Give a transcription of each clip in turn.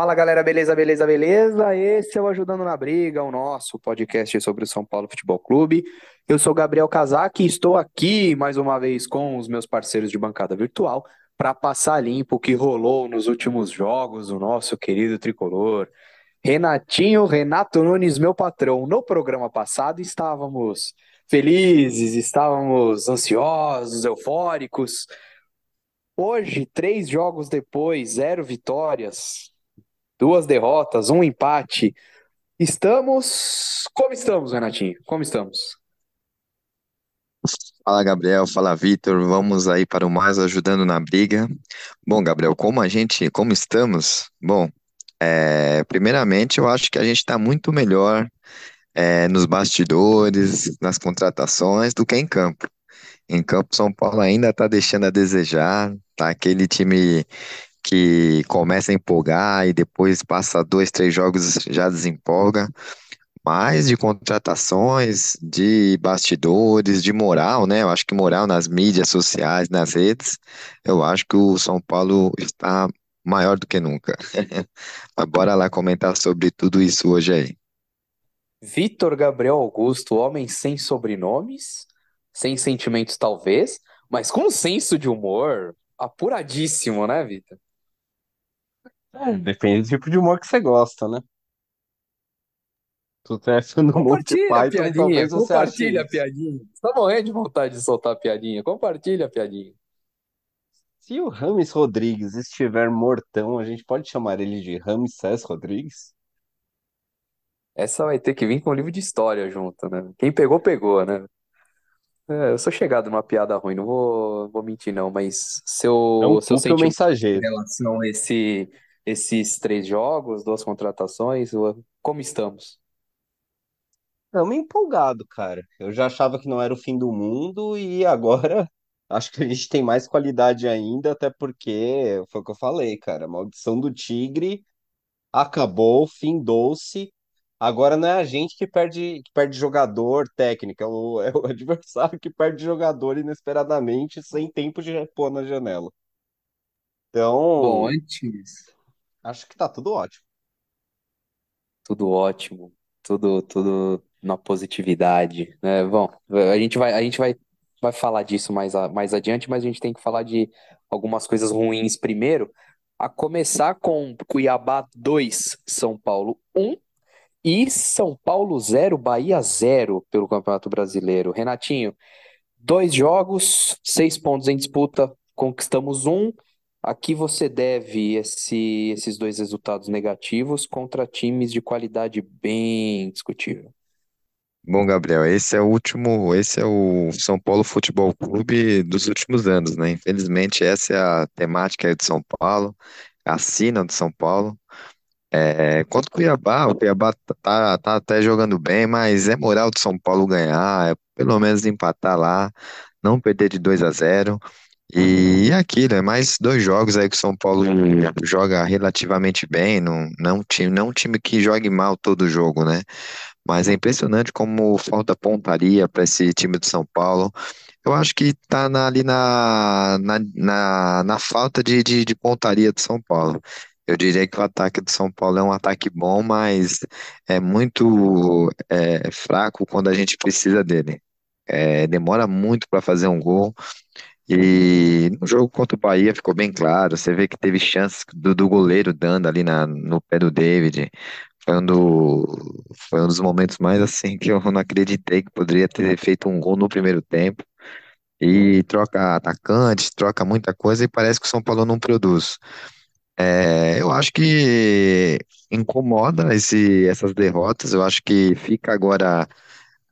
Fala galera, beleza, beleza, beleza? Esse é o Ajudando na Briga, o nosso podcast sobre o São Paulo Futebol Clube. Eu sou Gabriel Casac e estou aqui mais uma vez com os meus parceiros de bancada virtual para passar limpo o que rolou nos últimos jogos do nosso querido tricolor. Renatinho, Renato Nunes, meu patrão. No programa passado estávamos felizes, estávamos ansiosos, eufóricos. Hoje, três jogos depois, zero vitórias, duas derrotas, um empate. Estamos. Como estamos, Renatinho? Como estamos? Fala Gabriel, fala Vitor, vamos aí para o mais ajudando na briga. Bom, Gabriel, como a gente, como estamos? Bom, é, primeiramente eu acho que a gente está muito melhor é, nos bastidores, nas contratações do que em campo. Em campo, São Paulo ainda está deixando a desejar, tá aquele time que começa a empolgar e depois passa dois, três jogos já desempolga. Mas de contratações, de bastidores, de moral, né? Eu acho que moral nas mídias sociais, nas redes, eu acho que o São Paulo está maior do que nunca. Bora lá comentar sobre tudo isso hoje aí. Vitor Gabriel Augusto, homem sem sobrenomes, sem sentimentos talvez, mas com senso de humor apuradíssimo, né, Vitor? É, depende do tipo de humor que você gosta, né? Tu tá no Monty Compartilha a Python, piadinha, talvez você ache compartilha a isso. piadinha. Tá morrendo de vontade de soltar a piadinha. Compartilha a piadinha. Se o Rames Rodrigues estiver mortão, a gente pode chamar ele de Ramsés Rodrigues? Essa vai ter que vir com um livro de história junto, né? Quem pegou, pegou, né? É, eu sou chegado numa piada ruim, não vou, vou mentir, não, mas É um seu, seu culto sentimento em mensageiro. relação a esse, esses três jogos, duas contratações, como estamos? Estamos empolgado, cara. Eu já achava que não era o fim do mundo e agora acho que a gente tem mais qualidade ainda, até porque foi o que eu falei, cara. A maldição do Tigre acabou, findou-se. Agora não é a gente que perde, que perde jogador técnico, é o, é o adversário que perde jogador inesperadamente, sem tempo de repor na janela. Bom, Então, antes, acho que tá tudo ótimo. tudo ótimo, tudo, tudo na positividade, né? Bom, a gente vai, a gente vai, vai falar disso mais, a- mais adiante, mas a gente tem que falar de algumas coisas ruins primeiro, a começar com Cuiabá 2, São Paulo um e São Paulo zero, Bahia zero pelo Campeonato Brasileiro. Renatinho, dois jogos, seis pontos em disputa, conquistamos um. Aqui você deve esse- esses dois resultados negativos contra times de qualidade bem discutível. Bom, Gabriel, esse é o último, esse é o São Paulo Futebol Clube dos últimos anos, né? Infelizmente, essa é a temática de São Paulo, a sina de São Paulo. É, quanto ao Cuiabá, o Cuiabá tá, tá até jogando bem, mas é moral de São Paulo ganhar, é pelo menos empatar lá, não perder de 2 a zero. E é aquilo, é mais dois jogos aí que o São Paulo joga relativamente bem, não, não, time, não um time que jogue mal todo jogo, né? Mas é impressionante como falta pontaria para esse time do São Paulo. Eu acho que tá na- ali na, na, na, na falta de, de, de pontaria do São Paulo. Eu diria que o ataque do São Paulo é um ataque bom, mas é muito é, fraco quando a gente precisa dele. É, demora muito para fazer um gol. E no jogo contra o Bahia ficou bem claro. Você vê que teve chances do, do goleiro dando ali na, no pé do David. Foi um, do, foi um dos momentos mais assim que eu não acreditei que poderia ter feito um gol no primeiro tempo. E troca atacante, troca muita coisa e parece que o São Paulo não produz. É, eu acho que incomoda esse, essas derrotas. Eu acho que fica agora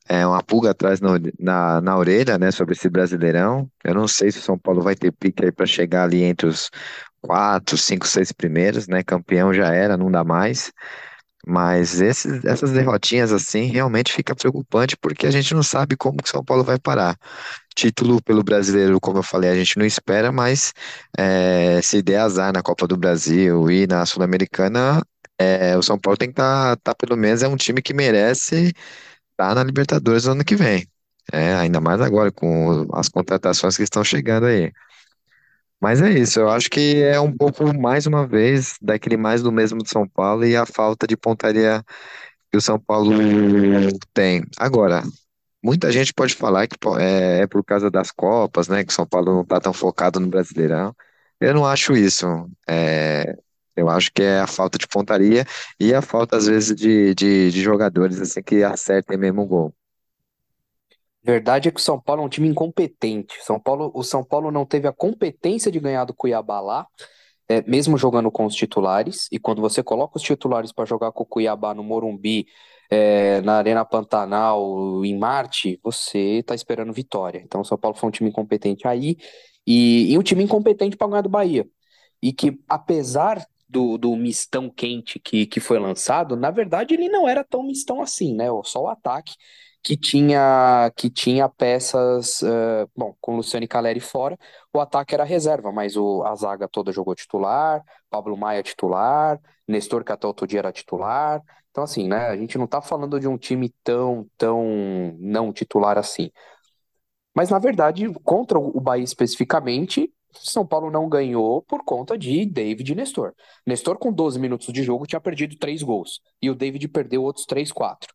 é, uma pulga atrás no- na, na orelha, né, sobre esse Brasileirão. Eu não sei se o São Paulo vai ter pique aí para chegar ali entre os quatro, cinco, seis primeiros, né? Campeão já era, não dá mais. Mas esses, essas derrotinhas assim realmente fica preocupante porque a gente não sabe como que São Paulo vai parar. Título pelo brasileiro, como eu falei, a gente não espera, mas é, se der azar na Copa do Brasil e na Sul-Americana, é, o São Paulo tem que estar, tá, tá, pelo menos é um time que merece estar na Libertadores no ano que vem. É, ainda mais agora com as contratações que estão chegando aí. Mas é isso, eu acho que é um pouco, mais uma vez, daquele mais do mesmo de São Paulo e a falta de pontaria que o São Paulo tem. Agora, muita gente pode falar que é, é por causa das Copas, né, que o São Paulo não está tão focado no Brasileirão. Eu não acho isso. É, eu acho que é a falta de pontaria e a falta, às vezes, de, de, de jogadores assim que acertem mesmo o gol. Verdade é que o São Paulo é um time incompetente. São Paulo, o São Paulo não teve a competência de ganhar do Cuiabá lá, é, mesmo jogando com os titulares. E quando você coloca os titulares para jogar com o Cuiabá no Morumbi, é, na Arena Pantanal, em Marte, você está esperando vitória. Então, o São Paulo foi um time incompetente aí e, e um time incompetente para ganhar do Bahia. E que, apesar do, do mistão quente que, que foi lançado, na verdade ele não era tão mistão assim, né? Só o ataque que tinha que tinha peças, uh, bom, com Luciano e Caleri fora, o ataque era reserva, mas o, a zaga toda jogou titular, Pablo Maia titular, Nestor que até outro dia era titular. Então, assim, né, a gente não tá falando de um time tão, tão não titular assim. Mas, na verdade, contra o Bahia especificamente, São Paulo não ganhou por conta de David e Nestor. Nestor, com 12 minutos de jogo, tinha perdido três gols. E o David perdeu outros 3, 4.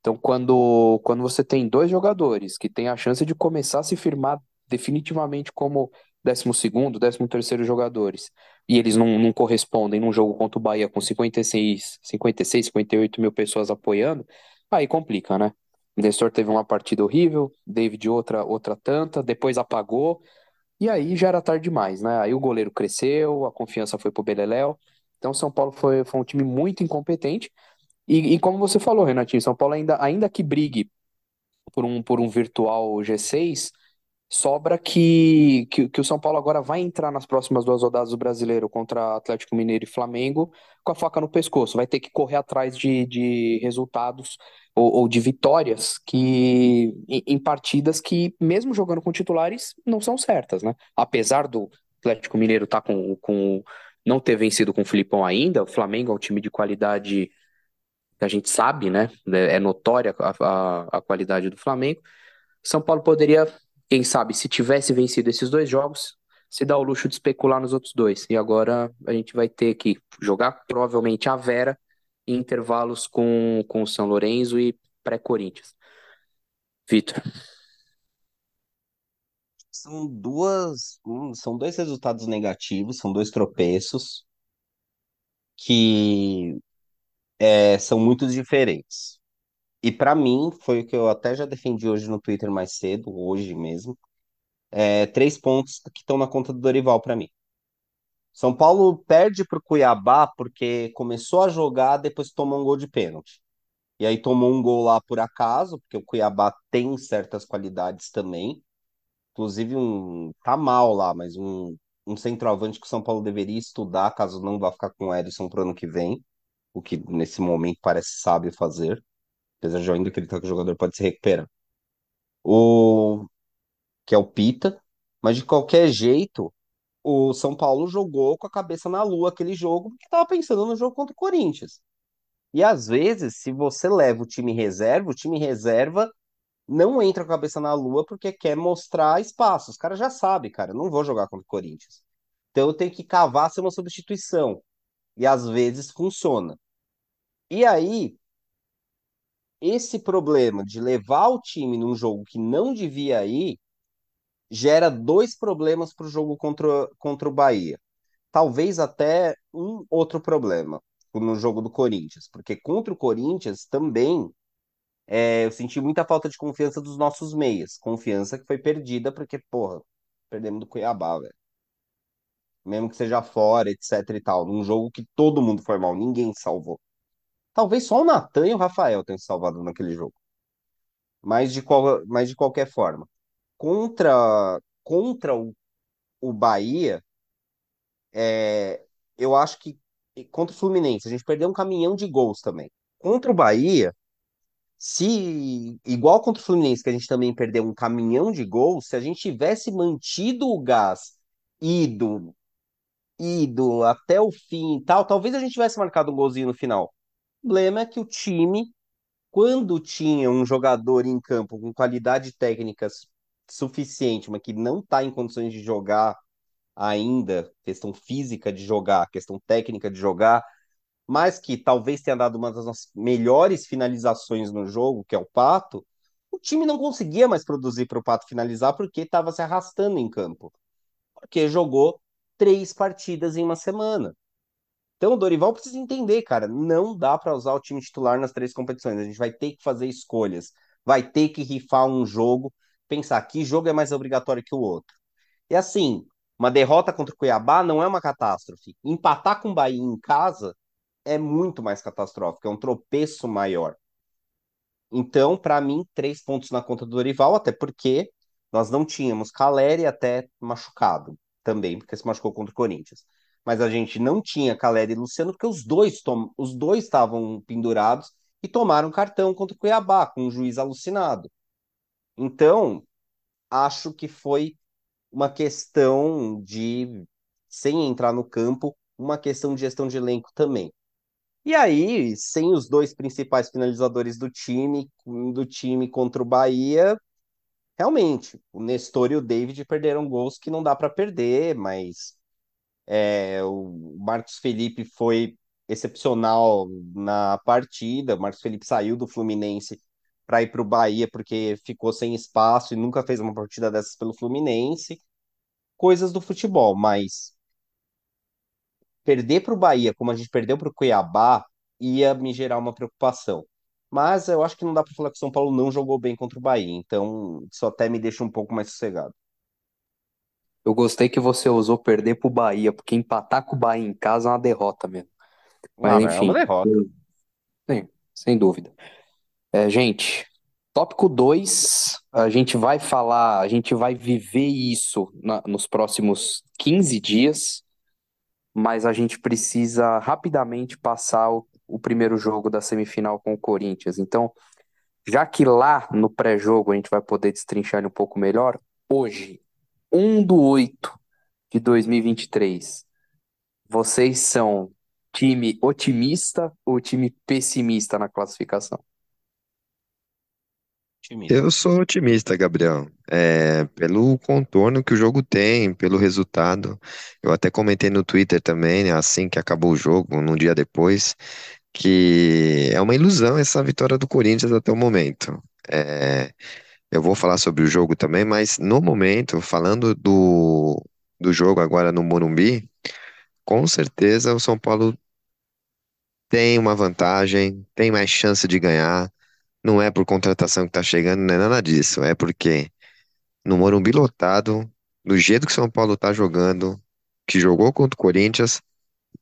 Então, quando, quando você tem dois jogadores que têm a chance de começar a se firmar definitivamente como 12º, 13º jogadores, e eles não, não correspondem num jogo contra o Bahia com 56, 56, 58 mil pessoas apoiando, aí complica, né? Nestor teve uma partida horrível, David outra, outra tanta, depois apagou, e aí já era tarde demais, né? Aí o goleiro cresceu, a confiança foi pro Beleléu, então São Paulo foi, foi um time muito incompetente, e, e como você falou, Renatinho, São Paulo ainda, ainda que brigue por um, por um virtual G6, sobra que, que, que o São Paulo agora vai entrar nas próximas duas rodadas do Brasileiro contra Atlético Mineiro e Flamengo com a faca no pescoço. Vai ter que correr atrás de, de resultados ou, ou de vitórias que em, partidas que, mesmo jogando com titulares, não são certas, né? Apesar do Atlético Mineiro tá com, com não ter vencido com o Filipão ainda, o Flamengo é um time de qualidade que a gente sabe, né? É notória a, a, a qualidade do Flamengo. São Paulo poderia, quem sabe, se tivesse vencido esses dois jogos, se dar o luxo de especular nos outros dois. E agora a gente vai ter que jogar provavelmente a Vera em intervalos com, com o São Lourenço e pré-Corinthians. Vitor. São duas, hum, são dois resultados negativos, são dois tropeços que é, são muito diferentes. E para mim, foi o que eu até já defendi hoje no Twitter mais cedo, hoje mesmo, é, três pontos que estão na conta do Dorival para mim. São Paulo perde para o Cuiabá porque começou a jogar, depois tomou um gol de pênalti. E aí tomou um gol lá por acaso, porque o Cuiabá tem certas qualidades também. Inclusive, um tá mal lá, mas um, um centroavante que o São Paulo deveria estudar, caso não vá ficar com o Edson pro ano que vem o que nesse momento parece sábio fazer, apesar de eu ainda acreditar que o jogador pode se recuperar. O que é o Pita, mas de qualquer jeito, o São Paulo jogou com a cabeça na lua aquele jogo, porque estava pensando no jogo contra o Corinthians. E às vezes, se você leva o time reserva, o time reserva não entra com a cabeça na lua porque quer mostrar espaço. Os caras já sabem, cara, não vou jogar contra o Corinthians. Então eu tenho que cavar ser uma substituição. E às vezes funciona. E aí, esse problema de levar o time num jogo que não devia ir gera dois problemas para o jogo contra, contra o Bahia. Talvez até um outro problema no jogo do Corinthians, porque contra o Corinthians também é, eu senti muita falta de confiança dos nossos meias. Confiança que foi perdida porque, porra, perdemos do Cuiabá, velho. Mesmo que seja fora, etc e tal. Num jogo que todo mundo foi mal, ninguém salvou. Talvez só o Natan e o Rafael tenham salvado naquele jogo. Mas de, qual, mas de qualquer forma. Contra, contra o, o Bahia, é, eu acho que contra o Fluminense, a gente perdeu um caminhão de gols também. Contra o Bahia, se igual contra o Fluminense, que a gente também perdeu um caminhão de gols, se a gente tivesse mantido o gás ido, ido até o fim e tal, talvez a gente tivesse marcado um golzinho no final problema é que o time, quando tinha um jogador em campo com qualidade técnica suficiente, mas que não está em condições de jogar ainda, questão física de jogar, questão técnica de jogar, mas que talvez tenha dado uma das nossas melhores finalizações no jogo, que é o Pato, o time não conseguia mais produzir para o Pato finalizar porque estava se arrastando em campo. Porque jogou três partidas em uma semana. Então o Dorival precisa entender, cara, não dá para usar o time titular nas três competições. A gente vai ter que fazer escolhas, vai ter que rifar um jogo, pensar que jogo é mais obrigatório que o outro. E assim, uma derrota contra o Cuiabá não é uma catástrofe. Empatar com o Bahia em casa é muito mais catastrófico, é um tropeço maior. Então, para mim, três pontos na conta do Dorival, até porque nós não tínhamos Caleri até machucado também, porque se machucou contra o Corinthians. Mas a gente não tinha Caleri e Luciano, porque os dois os dois estavam pendurados e tomaram cartão contra o Cuiabá, com um juiz alucinado. Então, acho que foi uma questão de, sem entrar no campo, uma questão de gestão de elenco também. E aí, sem os dois principais finalizadores do time, do time contra o Bahia, realmente, o Nestor e o David perderam gols que não dá para perder, mas é, o Marcos Felipe foi excepcional na partida. O Marcos Felipe saiu do Fluminense para ir para o Bahia porque ficou sem espaço e nunca fez uma partida dessas pelo Fluminense. Coisas do futebol, mas perder para o Bahia, como a gente perdeu para o Cuiabá, ia me gerar uma preocupação. Mas eu acho que não dá para falar que o São Paulo não jogou bem contra o Bahia, então isso até me deixa um pouco mais sossegado. Eu gostei que você usou perder pro Bahia, porque empatar com o Bahia em casa é uma derrota mesmo. Mas Ah, mas é uma enfim, derrota. sim, sem dúvida. É, gente, tópico 2, a gente vai falar, a gente vai viver isso na- nos próximos 15 dias, mas a gente precisa rapidamente passar o, o primeiro jogo da semifinal com o Corinthians. Então, já que lá no pré-jogo a gente vai poder destrinchar ele um pouco melhor, hoje, 1 do 8 de 2023, vocês são time otimista ou time pessimista na classificação? Otimista. Eu sou otimista, Gabriel. É, pelo contorno que o jogo tem, pelo resultado. Eu até comentei no Twitter também, né, assim que acabou o jogo, num dia depois, que é uma ilusão essa vitória do Corinthians até o momento. É, eu vou falar sobre o jogo também, mas no momento, falando do, do jogo agora no Morumbi, com certeza o São Paulo tem uma vantagem, tem mais chance de ganhar. Não é por contratação que tá chegando, não é nada disso. É porque no Morumbi lotado, do jeito que o São Paulo tá jogando, que jogou contra o Corinthians,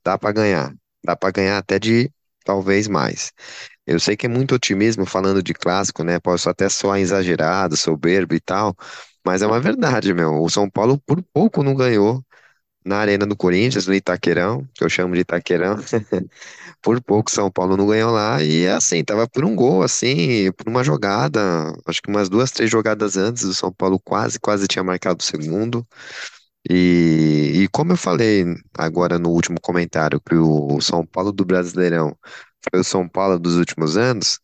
dá pra ganhar. Dá pra ganhar até de talvez mais. Eu sei que é muito otimismo falando de clássico, né? Posso até soar exagerado, soberbo e tal, mas é uma verdade, meu. O São Paulo por pouco não ganhou na Arena do Corinthians, no Itaquerão, que eu chamo de Itaquerão. Por pouco São Paulo não ganhou lá e assim, tava por um gol, assim, por uma jogada, acho que umas duas, três jogadas antes, o São Paulo quase, quase tinha marcado o segundo. E, e como eu falei agora no último comentário, que o São Paulo do Brasileirão foi o São Paulo dos últimos anos,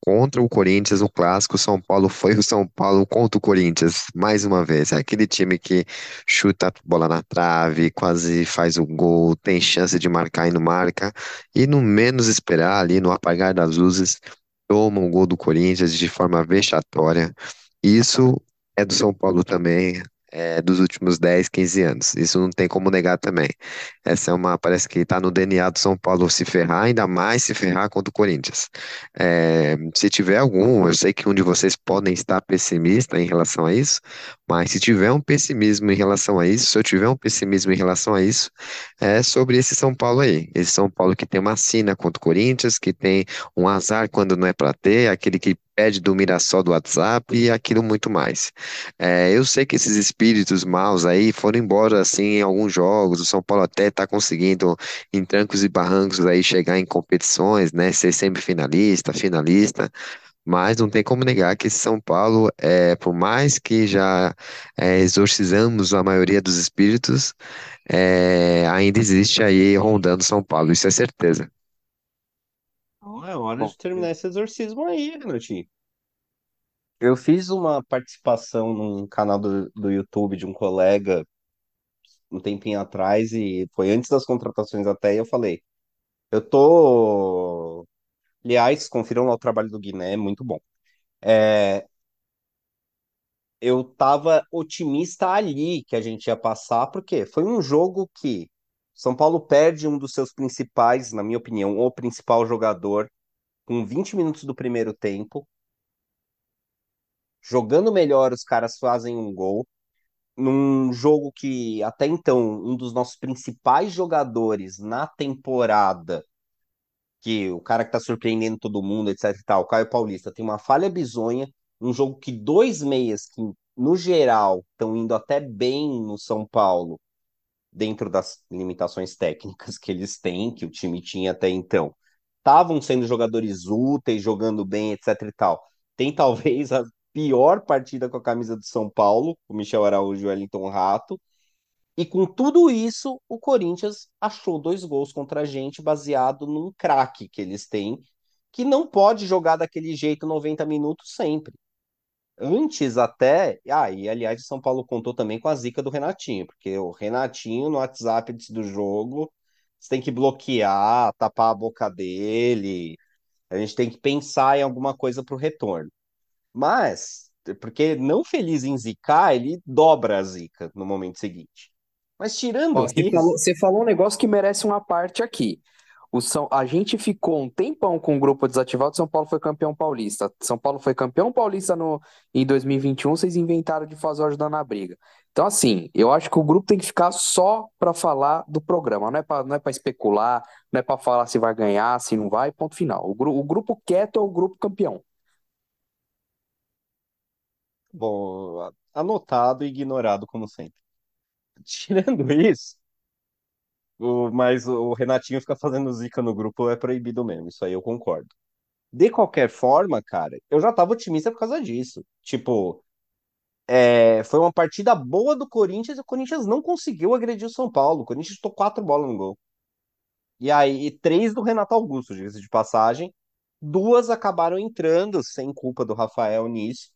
contra o Corinthians, o clássico, São Paulo foi o São Paulo contra o Corinthians, mais uma vez. É aquele time que chuta a bola na trave, quase faz o gol, tem chance de marcar e não marca, e no menos esperar, ali no apagar das luzes, toma o gol do Corinthians de forma vexatória. Isso é do São Paulo também. É, dos últimos 10, 15 anos. Isso não tem como negar também. Essa é uma, parece que está no DNA do São Paulo se ferrar, ainda mais se ferrar contra o Corinthians. É, se tiver algum, eu sei que um de vocês podem estar pessimista em relação a isso, mas se tiver um pessimismo em relação a isso, se eu tiver um pessimismo em relação a isso, é sobre esse São Paulo aí. Esse São Paulo que tem uma sina contra o Corinthians, que tem um azar quando não é para ter, aquele que pede do Mirassol do WhatsApp e aquilo muito mais. É, eu sei que esses espíritos maus aí foram embora assim em alguns jogos. O São Paulo até está conseguindo, em trancos e barrancos, aí chegar em competições, né? Ser semifinalista, finalista. Mas não tem como negar que esse São Paulo, é, por mais que já é, exorcizamos a maioria dos espíritos, é, ainda existe aí rondando São Paulo, isso é certeza. É hora Bom, de terminar esse exorcismo aí, Renatinho. Eu fiz uma participação num canal do, do YouTube de um colega um tempinho atrás e foi antes das contratações até, e eu falei, eu tô. Aliás, confiram lá o trabalho do Guiné, é muito bom. É, eu tava otimista ali que a gente ia passar, porque foi um jogo que São Paulo perde um dos seus principais, na minha opinião, o principal jogador, com 20 minutos do primeiro tempo. Jogando melhor, os caras fazem um gol. Num jogo que, até então, um dos nossos principais jogadores na temporada, que o cara que tá surpreendendo todo mundo, etc e tal, o Caio Paulista, tem uma falha bizonha. Um jogo que dois meias, que no geral estão indo até bem no São Paulo, dentro das limitações técnicas que eles têm, que o time tinha até então, estavam sendo jogadores úteis, jogando bem, etc e tal. Tem talvez a pior partida com a camisa do São Paulo, o Michel Araújo e o Wellington Rato. E com tudo isso, o Corinthians achou dois gols contra a gente, baseado num craque que eles têm, que não pode jogar daquele jeito 90 minutos sempre. Antes até, ah, e aliás, o São Paulo contou também com a zica do Renatinho, porque o Renatinho no WhatsApp do jogo, você tem que bloquear, tapar a boca dele. A gente tem que pensar em alguma coisa para o retorno. Mas, porque não feliz em zicar, ele dobra a zica no momento seguinte. Mas tirando Ó, você isso, falou, você falou um negócio que merece uma parte aqui. O São, a gente ficou um tempão com o grupo desativado, São Paulo foi campeão paulista. São Paulo foi campeão paulista no, em 2021, vocês inventaram de fazer o ajudando na briga. Então, assim, eu acho que o grupo tem que ficar só para falar do programa, não é para não é para especular, não é para falar se vai ganhar, se não vai, ponto final. O, gru, o grupo quieto é o grupo campeão. bom, anotado e ignorado como sempre. Tirando isso, o, mas o Renatinho ficar fazendo zica no grupo é proibido mesmo, isso aí eu concordo. De qualquer forma, cara, eu já tava otimista por causa disso. Tipo, é, foi uma partida boa do Corinthians e o Corinthians não conseguiu agredir o São Paulo. O Corinthians chutou quatro bolas no gol. E aí, três do Renato Augusto, diga-se de passagem. Duas acabaram entrando sem culpa do Rafael nisso.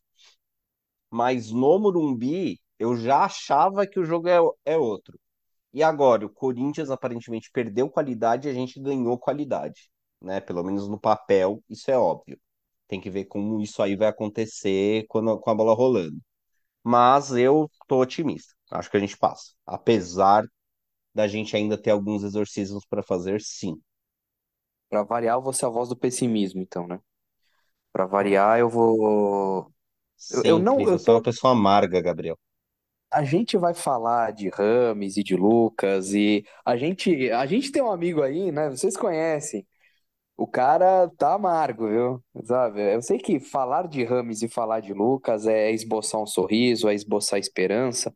Mas no Morumbi, eu já achava que o jogo é, é outro. E agora, o Corinthians aparentemente perdeu qualidade e a gente ganhou qualidade, né? Pelo menos no papel, isso é óbvio. Tem que ver como isso aí vai acontecer quando, com a bola rolando. Mas eu tô otimista. Acho que a gente passa. Apesar da gente ainda ter alguns exorcismos para fazer, sim. Para variar, eu vou ser a voz do pessimismo, então, né? Para variar, eu vou. Eu, eu não. Sempre. Eu Você é uma pessoa amarga, Gabriel. A gente vai falar de Rames e de Lucas e a gente, a gente tem um amigo aí, né? Vocês conhecem. O cara tá amargo, viu? Sabe? Eu sei que falar de Rames e falar de Lucas é esboçar um sorriso, é esboçar esperança,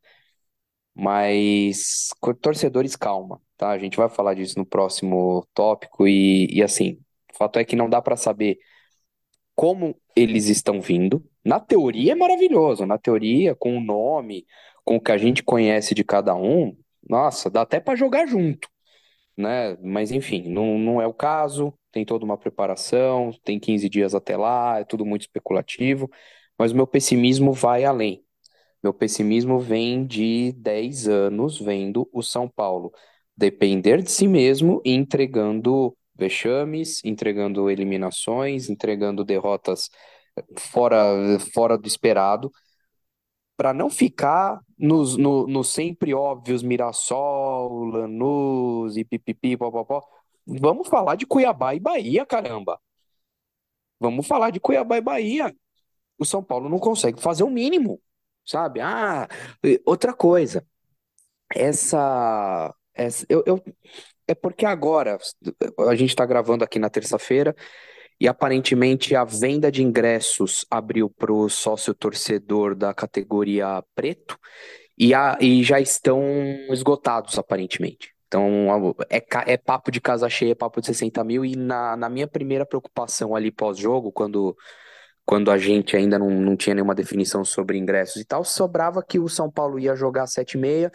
mas torcedores, calma, tá? A gente vai falar disso no próximo tópico e, e assim, o fato é que não dá pra saber como eles estão vindo. Na teoria é maravilhoso, na teoria, com o nome, com o que a gente conhece de cada um, nossa, dá até pra jogar junto né? Mas enfim, não, não é o caso, tem toda uma preparação, tem 15 dias até lá, é tudo muito especulativo, mas o meu pessimismo vai além. Meu pessimismo vem de 10 anos vendo o São Paulo depender de si mesmo e entregando vexames, entregando eliminações, entregando derrotas fora, fora do esperado para não ficar nos, no, nos sempre óbvios Mirassol, Lanús e pipipi, popopó, vamos falar de Cuiabá e Bahia, caramba. Vamos falar de Cuiabá e Bahia. O São Paulo não consegue fazer o mínimo, sabe? Ah, outra coisa, essa, essa eu, eu- é porque agora a gente está gravando aqui na terça-feira e aparentemente a venda de ingressos abriu para o sócio torcedor da categoria preto. E, a- e já estão esgotados, aparentemente. Então, é, é papo de casa cheia, é papo de 60 mil. E na, na minha primeira preocupação ali pós-jogo, quando, quando a gente ainda não, não tinha nenhuma definição sobre ingressos e tal, sobrava que o São Paulo ia jogar às 7h30.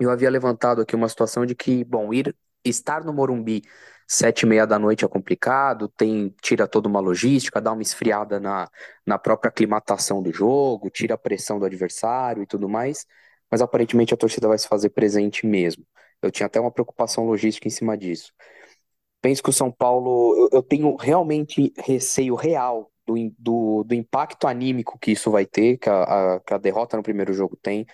Eu havia levantado aqui uma situação de que, bom, ir estar no Morumbi sete e meia da noite é complicado, tem tira toda uma logística, dá uma esfriada na, na própria aclimatação do jogo, tira a pressão do adversário e tudo mais. mas aparentemente a torcida vai se fazer presente mesmo. Eu tinha até uma preocupação logística em cima disso. Penso que o São Paulo, eu, eu tenho realmente receio real do, do, do impacto anímico que isso vai ter, que a, a, que a derrota no primeiro jogo tem.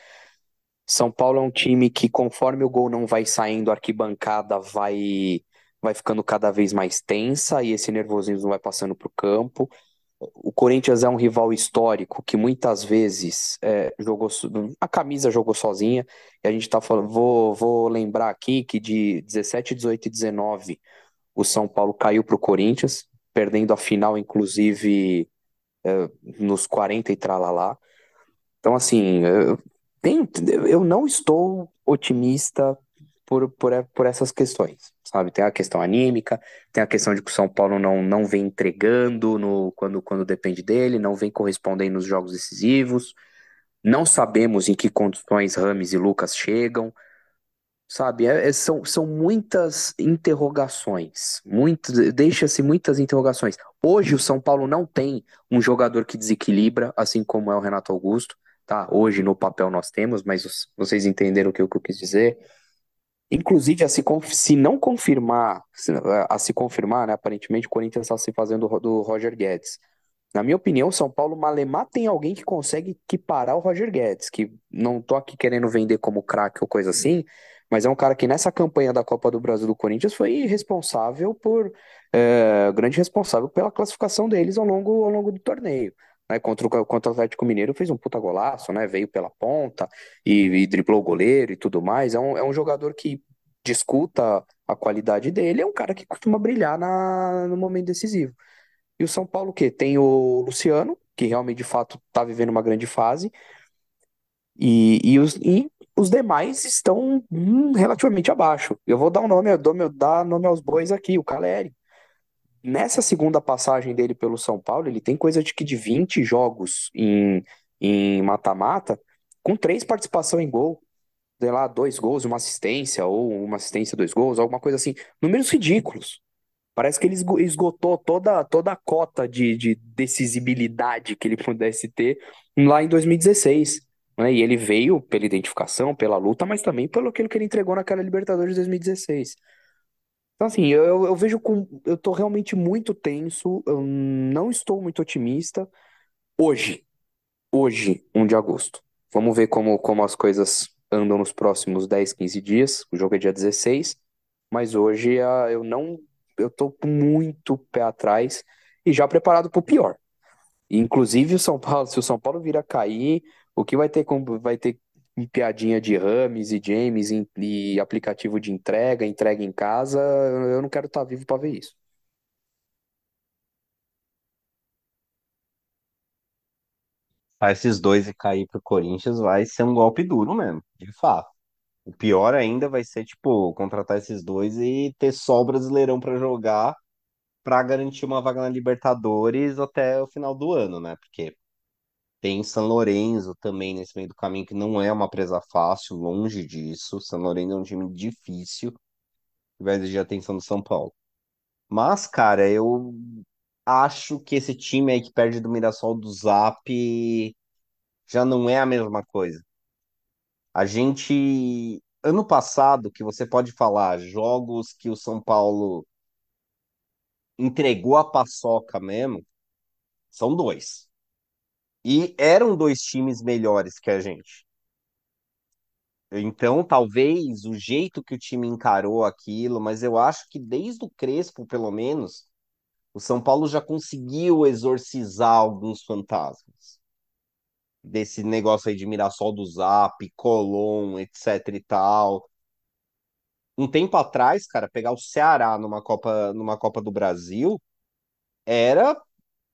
São Paulo é um time que, conforme o gol não vai saindo, a arquibancada vai, vai ficando cada vez mais tensa e esse nervosismo vai passando para o campo. O Corinthians é um rival histórico que muitas vezes é, jogou a camisa jogou sozinha. E a gente tá falando, vou, vou lembrar aqui que de 17, 18 e 19 o São Paulo caiu para o Corinthians, perdendo a final, inclusive, é, nos 40 e tralalá. Então, assim, eu, eu não estou otimista por, por, por essas questões, sabe? Tem a questão anímica, tem a questão de que o São Paulo não, não vem entregando no, quando, quando depende dele, não vem correspondendo nos jogos decisivos. Não sabemos em que condições Rames e Lucas chegam. Sabe, é- é- são, são muitas interrogações, muitas, deixa-se muitas interrogações. Hoje o São Paulo não tem um jogador que desequilibra, assim como é o Renato Augusto, tá? Hoje no papel nós temos, mas vocês entenderam o que eu quis dizer. Inclusive, a se, se não confirmar, a se confirmar, né, aparentemente o Corinthians está se fazendo do Roger Guedes. Na minha opinião, São Paulo Malemar tem alguém que consegue equiparar o Roger Guedes, que não tô aqui querendo vender como craque ou coisa assim, mas é um cara que nessa campanha da Copa do Brasil do Corinthians foi responsável por, é, grande responsável pela classificação deles ao longo, ao longo do torneio. Né, contra o, contra o Atlético Mineiro fez um puta golaço, né? Veio pela ponta e, e driblou o goleiro e tudo mais. É um, é um jogador que discuta a qualidade dele, é um cara que costuma brilhar na, no momento decisivo. E o São Paulo, o quê? Tem o Luciano, que realmente de fato está vivendo uma grande fase, e, e, os, e os demais estão hum, relativamente abaixo. Eu vou dar um nome, eu dou meu, dar nome aos bois aqui, o Caleri. Nessa segunda passagem dele pelo São Paulo, ele tem coisa de que de 20 jogos em mata-mata, com três participações em gol, sei lá, dois gols, uma assistência, ou uma assistência, dois gols, alguma coisa assim. Números ridículos. Parece que ele esgo- esgotou toda, toda a cota de, de decisibilidade que ele pudesse ter lá em 2016. Né? E ele veio pela identificação, pela luta, mas também pelo aquilo que ele entregou naquela Libertadores de 2016. Então, assim, eu, eu vejo com. Eu tô realmente muito tenso, eu não estou muito otimista. Hoje, hoje, 1 de agosto. Vamos ver como, como as coisas andam nos próximos 10, 15 dias. O jogo é dia 16. Mas hoje ah, eu não, eu tô muito pé atrás e já preparado para o pior. Inclusive o São Paulo, se o São Paulo vir a cair, o que vai ter com, vai ter em piadinha de Rames e James e aplicativo de entrega, entrega em casa, eu não quero estar vivo para ver isso. Esses dois e cair pro Corinthians vai ser um golpe duro mesmo, de fato. O pior ainda vai ser, tipo, contratar esses dois e ter só o Brasileirão pra jogar pra garantir uma vaga na Libertadores até o final do ano, né? Porque tem São Lourenço também nesse meio do caminho, que não é uma presa fácil, longe disso. São Lourenço é um time difícil, que vai exigir atenção do São Paulo. Mas, cara, eu acho que esse time aí que perde do Mirassol do Zap já não é a mesma coisa. A gente, ano passado, que você pode falar, jogos que o São Paulo entregou a paçoca mesmo, são dois. E eram dois times melhores que a gente. Então, talvez o jeito que o time encarou aquilo, mas eu acho que desde o Crespo, pelo menos, o São Paulo já conseguiu exorcizar alguns fantasmas. Desse negócio aí de Mirassol do Zap, Colón, etc e tal. Um tempo atrás, cara, pegar o Ceará numa Copa, numa Copa do Brasil era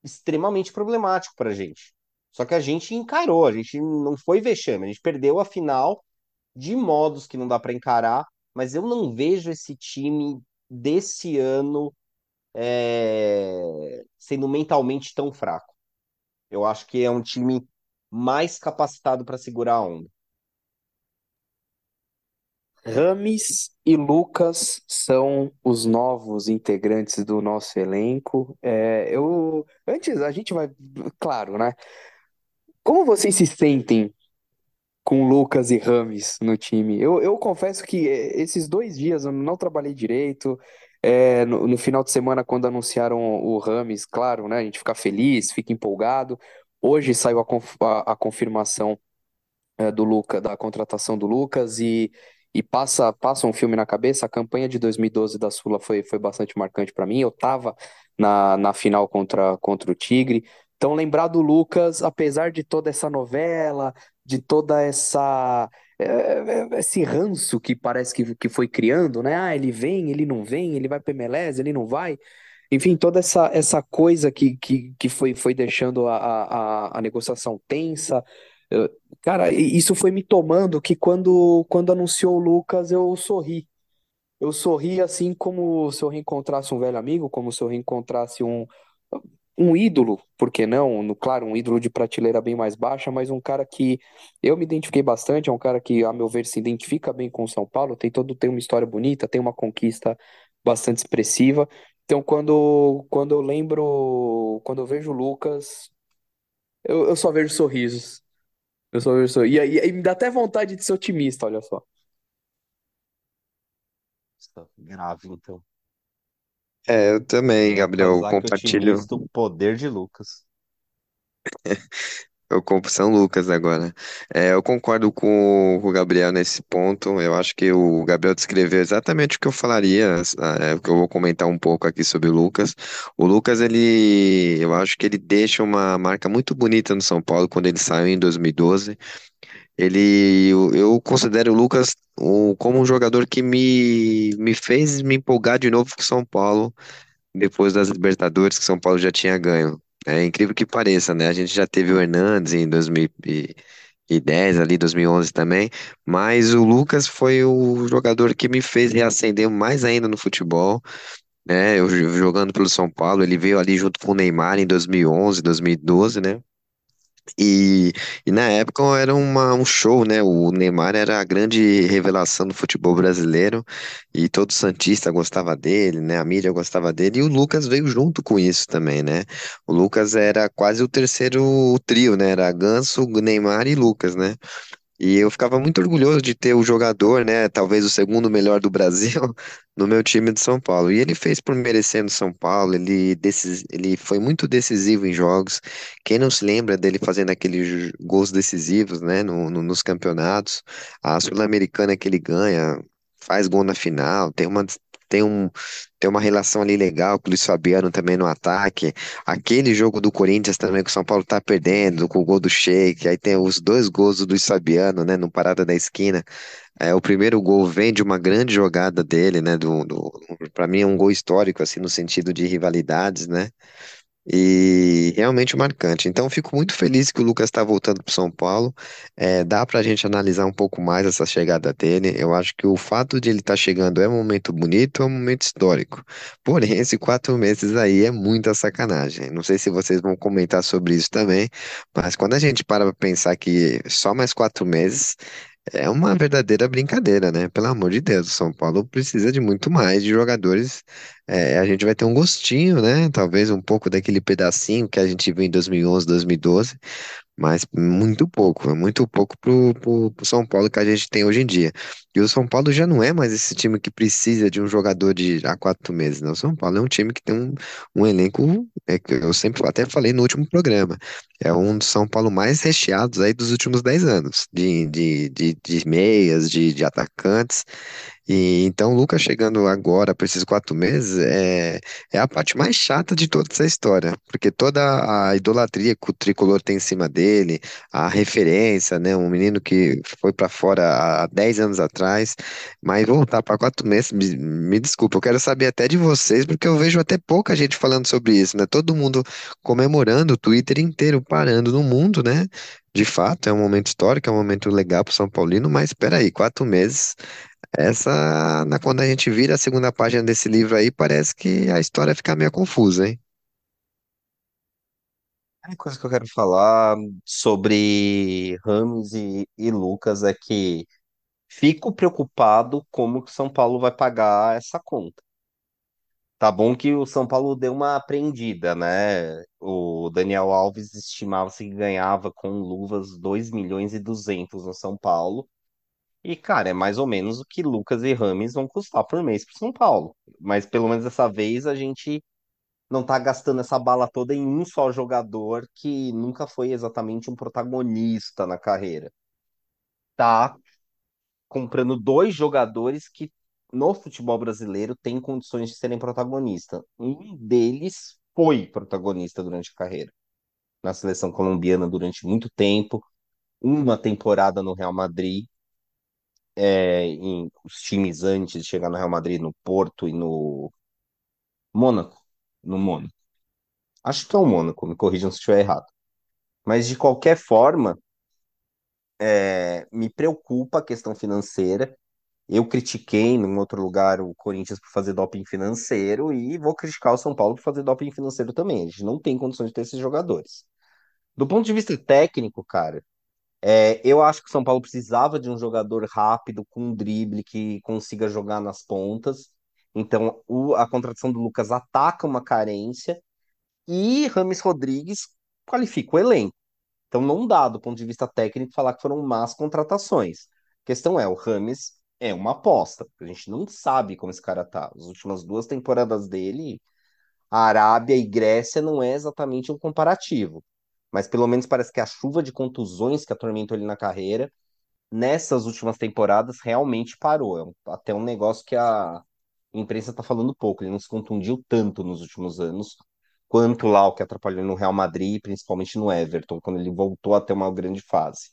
extremamente problemático pra gente. Só que a gente encarou, a gente não foi vexame, a gente perdeu a final de modos que não dá pra encarar, mas eu não vejo esse time desse ano é, sendo mentalmente tão fraco. Eu acho que é um time mais capacitado pra segurar a onda. Rames e Lucas são os novos integrantes do nosso elenco. É, eu antes a gente vai, claro, né? Como vocês se sentem com Lucas e Rames no time. Eu, eu confesso que eh, esses dois dias eu não trabalhei direito. É, no, no final de semana, quando anunciaram o Rames, claro, né? A gente fica feliz, fica empolgado. Hoje saiu a, conf- a, a confirmação é, do Lucas, da contratação do Lucas e, e passa, passa um filme na cabeça. A campanha de 2012 da Sula foi, foi bastante marcante para mim. Eu tava na, na final contra, contra o Tigre. Então, lembrar do Lucas, apesar de toda essa novela, de toda essa é, é, esse ranço que parece que, que foi criando, né? Ah, ele vem, ele não vem, ele vai para MLS, ele não vai. Enfim, toda essa, essa coisa que, que, que foi, foi deixando a, a, a negociação tensa. Cara, isso foi me tomando que quando, quando anunciou o Lucas, eu sorri. Eu sorri assim como se eu reencontrasse um velho amigo, como se eu reencontrasse um, um ídolo, por que não? No, claro, um ídolo de prateleira bem mais baixa, mas um cara que eu me identifiquei bastante, é um cara que, a meu ver, se identifica bem com o São Paulo, tem todo, tem uma história bonita, tem uma conquista bastante expressiva. Então, quando, quando eu lembro, quando eu vejo o Lucas, eu, eu só vejo sorrisos. Eu só vejo sorrisos. E, aí me dá até vontade de ser otimista, olha só. Grave, então. É, eu também, Gabriel, eu Casaque compartilho. otimista, o poder de Lucas. Eu compro São Lucas agora. É, eu concordo com, o com o Gabriel nesse ponto. Eu acho que o Gabriel descreveu exatamente o que eu falaria, é, o que eu vou comentar um pouco aqui sobre o Lucas. O Lucas, ele, eu acho que ele deixa uma marca muito bonita no São Paulo quando ele saiu em 2012. Ele, eu, eu considero o Lucas um- como um jogador que me, me fez me empolgar de novo com São Paulo depois das Libertadores que São Paulo já tinha ganho. É incrível que pareça, né? A gente já teve o Hernandes em 2010, ali 2011 também, mas o Lucas foi o jogador que me fez reacender mais ainda no futebol, né? Eu jo- jogando pelo São Paulo, ele veio ali junto com o Neymar em 2011, 2012, né? E, e na época era uma, um show, né? O Neymar era a grande revelação do futebol brasileiro e todo santista gostava dele, né? A mídia gostava dele e o Lucas veio junto com isso também, né? O Lucas era quase o terceiro trio, né? Era Ganso, Neymar e Lucas, né? E eu ficava muito orgulhoso de ter o jogador, né? Talvez o segundo melhor do Brasil no meu time de São Paulo. E ele fez por merecer no São Paulo. Ele, decis... ele foi muito decisivo em jogos. Quem não se lembra dele fazendo aqueles gols decisivos, né? no- no- nos campeonatos. A Sul-Americana que ele ganha, faz gol na final. Tem uma, tem um, tem uma relação ali legal com o Luiz Fabiano também no ataque. Aquele jogo do Corinthians também que o São Paulo tá perdendo, com o gol do Sheik, aí tem os dois gols do Luiz Fabiano, né, no parada da esquina. É, o primeiro gol vem de uma grande jogada dele, né, do, do, para mim é um gol histórico, assim, no sentido de rivalidades, né, e realmente marcante. Então, fico muito feliz que o Lucas está voltando para São Paulo. É, dá para a gente analisar um pouco mais essa chegada dele. Eu acho que o fato de ele estar chegando é um momento bonito, é um momento histórico. Porém, esses quatro meses aí é muita sacanagem. Não sei se vocês vão comentar sobre isso também, mas quando a gente para para pensar que só mais quatro meses. É uma verdadeira brincadeira, né? Pelo amor de Deus, o São Paulo precisa de muito mais de jogadores. É, a gente vai ter um gostinho, né? Talvez um pouco daquele pedacinho que a gente viu em 2011, 2012, mas muito pouco, é muito pouco pro, pro, pro São Paulo que a gente tem hoje em dia. E o São Paulo já não é mais esse time que precisa de um jogador de há quatro meses? O São Paulo é um time que tem um, um elenco, é, eu sempre até falei no último programa, é um dos São Paulo mais recheados aí dos últimos dez anos, de, de, de, de meias, de, de atacantes. E então Lucas chegando agora para esses quatro meses é, é a parte mais chata de toda essa história, porque toda a idolatria que o tricolor tem em cima dele, a referência, né, um menino que foi para fora há 10 anos atrás, mas voltar para quatro meses, me, me desculpa, eu quero saber até de vocês, porque eu vejo até pouca gente falando sobre isso, né? Todo mundo comemorando, o Twitter inteiro parando no mundo, né? De fato, é um momento histórico, é um momento legal para o São Paulino, mas espera aí, quatro meses. Essa, na, quando a gente vira a segunda página desse livro aí, parece que a história fica meio confusa, hein? A coisa que eu quero falar sobre Ramos e, e Lucas é que fico preocupado como que São Paulo vai pagar essa conta. Tá bom que o São Paulo deu uma aprendida, né? O Daniel Alves estimava-se que ganhava com luvas 2 milhões e 200 no São Paulo. E, cara, é mais ou menos o que Lucas e Rames vão custar por mês pro São Paulo. Mas pelo menos dessa vez a gente não tá gastando essa bala toda em um só jogador que nunca foi exatamente um protagonista na carreira. Tá comprando dois jogadores que no futebol brasileiro têm condições de serem protagonistas. Um deles foi protagonista durante a carreira. Na seleção colombiana durante muito tempo, uma temporada no Real Madrid, é, em os times antes de chegar no Real Madrid, no Porto e no Mônaco. No Mônaco. Acho que é o Mônaco, me corrijam se estiver errado. Mas de qualquer forma, é, me preocupa a questão financeira. Eu critiquei, em outro lugar, o Corinthians por fazer doping financeiro e vou criticar o São Paulo por fazer doping financeiro também. A gente não tem condições de ter esses jogadores. Do ponto de vista técnico, cara, é, eu acho que o São Paulo precisava de um jogador rápido, com um drible, que consiga jogar nas pontas. Então, o- a contratação do Lucas ataca uma carência e Rames Rodrigues qualifica o elenco. Então, não dá, do ponto de vista técnico, falar que foram más contratações. A questão é, o Rames é uma aposta. A gente não sabe como esse cara tá. As últimas duas temporadas dele, a Arábia e Grécia não é exatamente um comparativo. Mas pelo menos parece que a chuva de contusões que atormentou ele na carreira, nessas últimas temporadas, realmente parou. É um- até um negócio que a imprensa tá falando pouco. Ele não se contundiu tanto nos últimos anos, quanto lá o que atrapalhou no Real Madrid, principalmente no Everton, quando ele voltou a ter uma grande fase.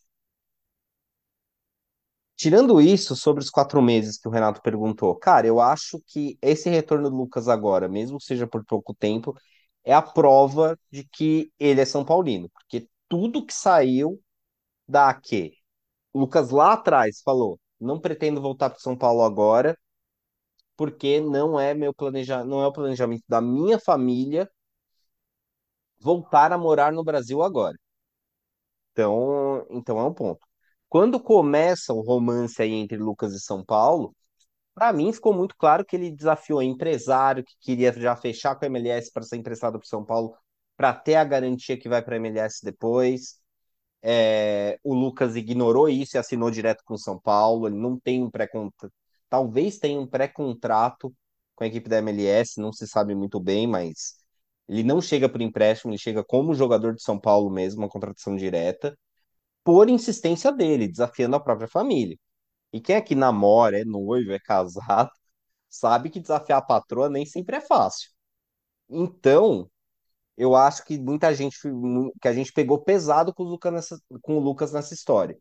Tirando isso, sobre os quatro meses que o Renato perguntou, cara, eu acho que esse retorno do Lucas agora, mesmo que seja por pouco tempo, é a prova de que ele é São Paulino, porque tudo que saiu dá que Lucas lá atrás falou, não pretendo voltar para São Paulo agora, porque não é meu planeja, não é o planejamento da minha família voltar a morar no Brasil agora. Então, então é um ponto. Quando começa o romance aí entre Lucas e São Paulo, Para mim, ficou muito claro que ele desafiou empresário que queria já fechar com a MLS para ser emprestado para o São Paulo, para ter a garantia que vai para a MLS depois. É, o Lucas ignorou isso e assinou direto com o São Paulo. Ele não tem um pré-contrato, talvez tenha um pré-contrato com a equipe da MLS, não se sabe muito bem, mas ele não chega por empréstimo, ele chega como jogador de São Paulo mesmo, uma contratação direta, por insistência dele, desafiando a própria família. E quem aqui namora, é noivo, é casado, sabe que desafiar a patroa nem sempre é fácil. Então, eu acho que muita gente que a gente pegou pesado com o Lucas nessa, com o Lucas nessa história.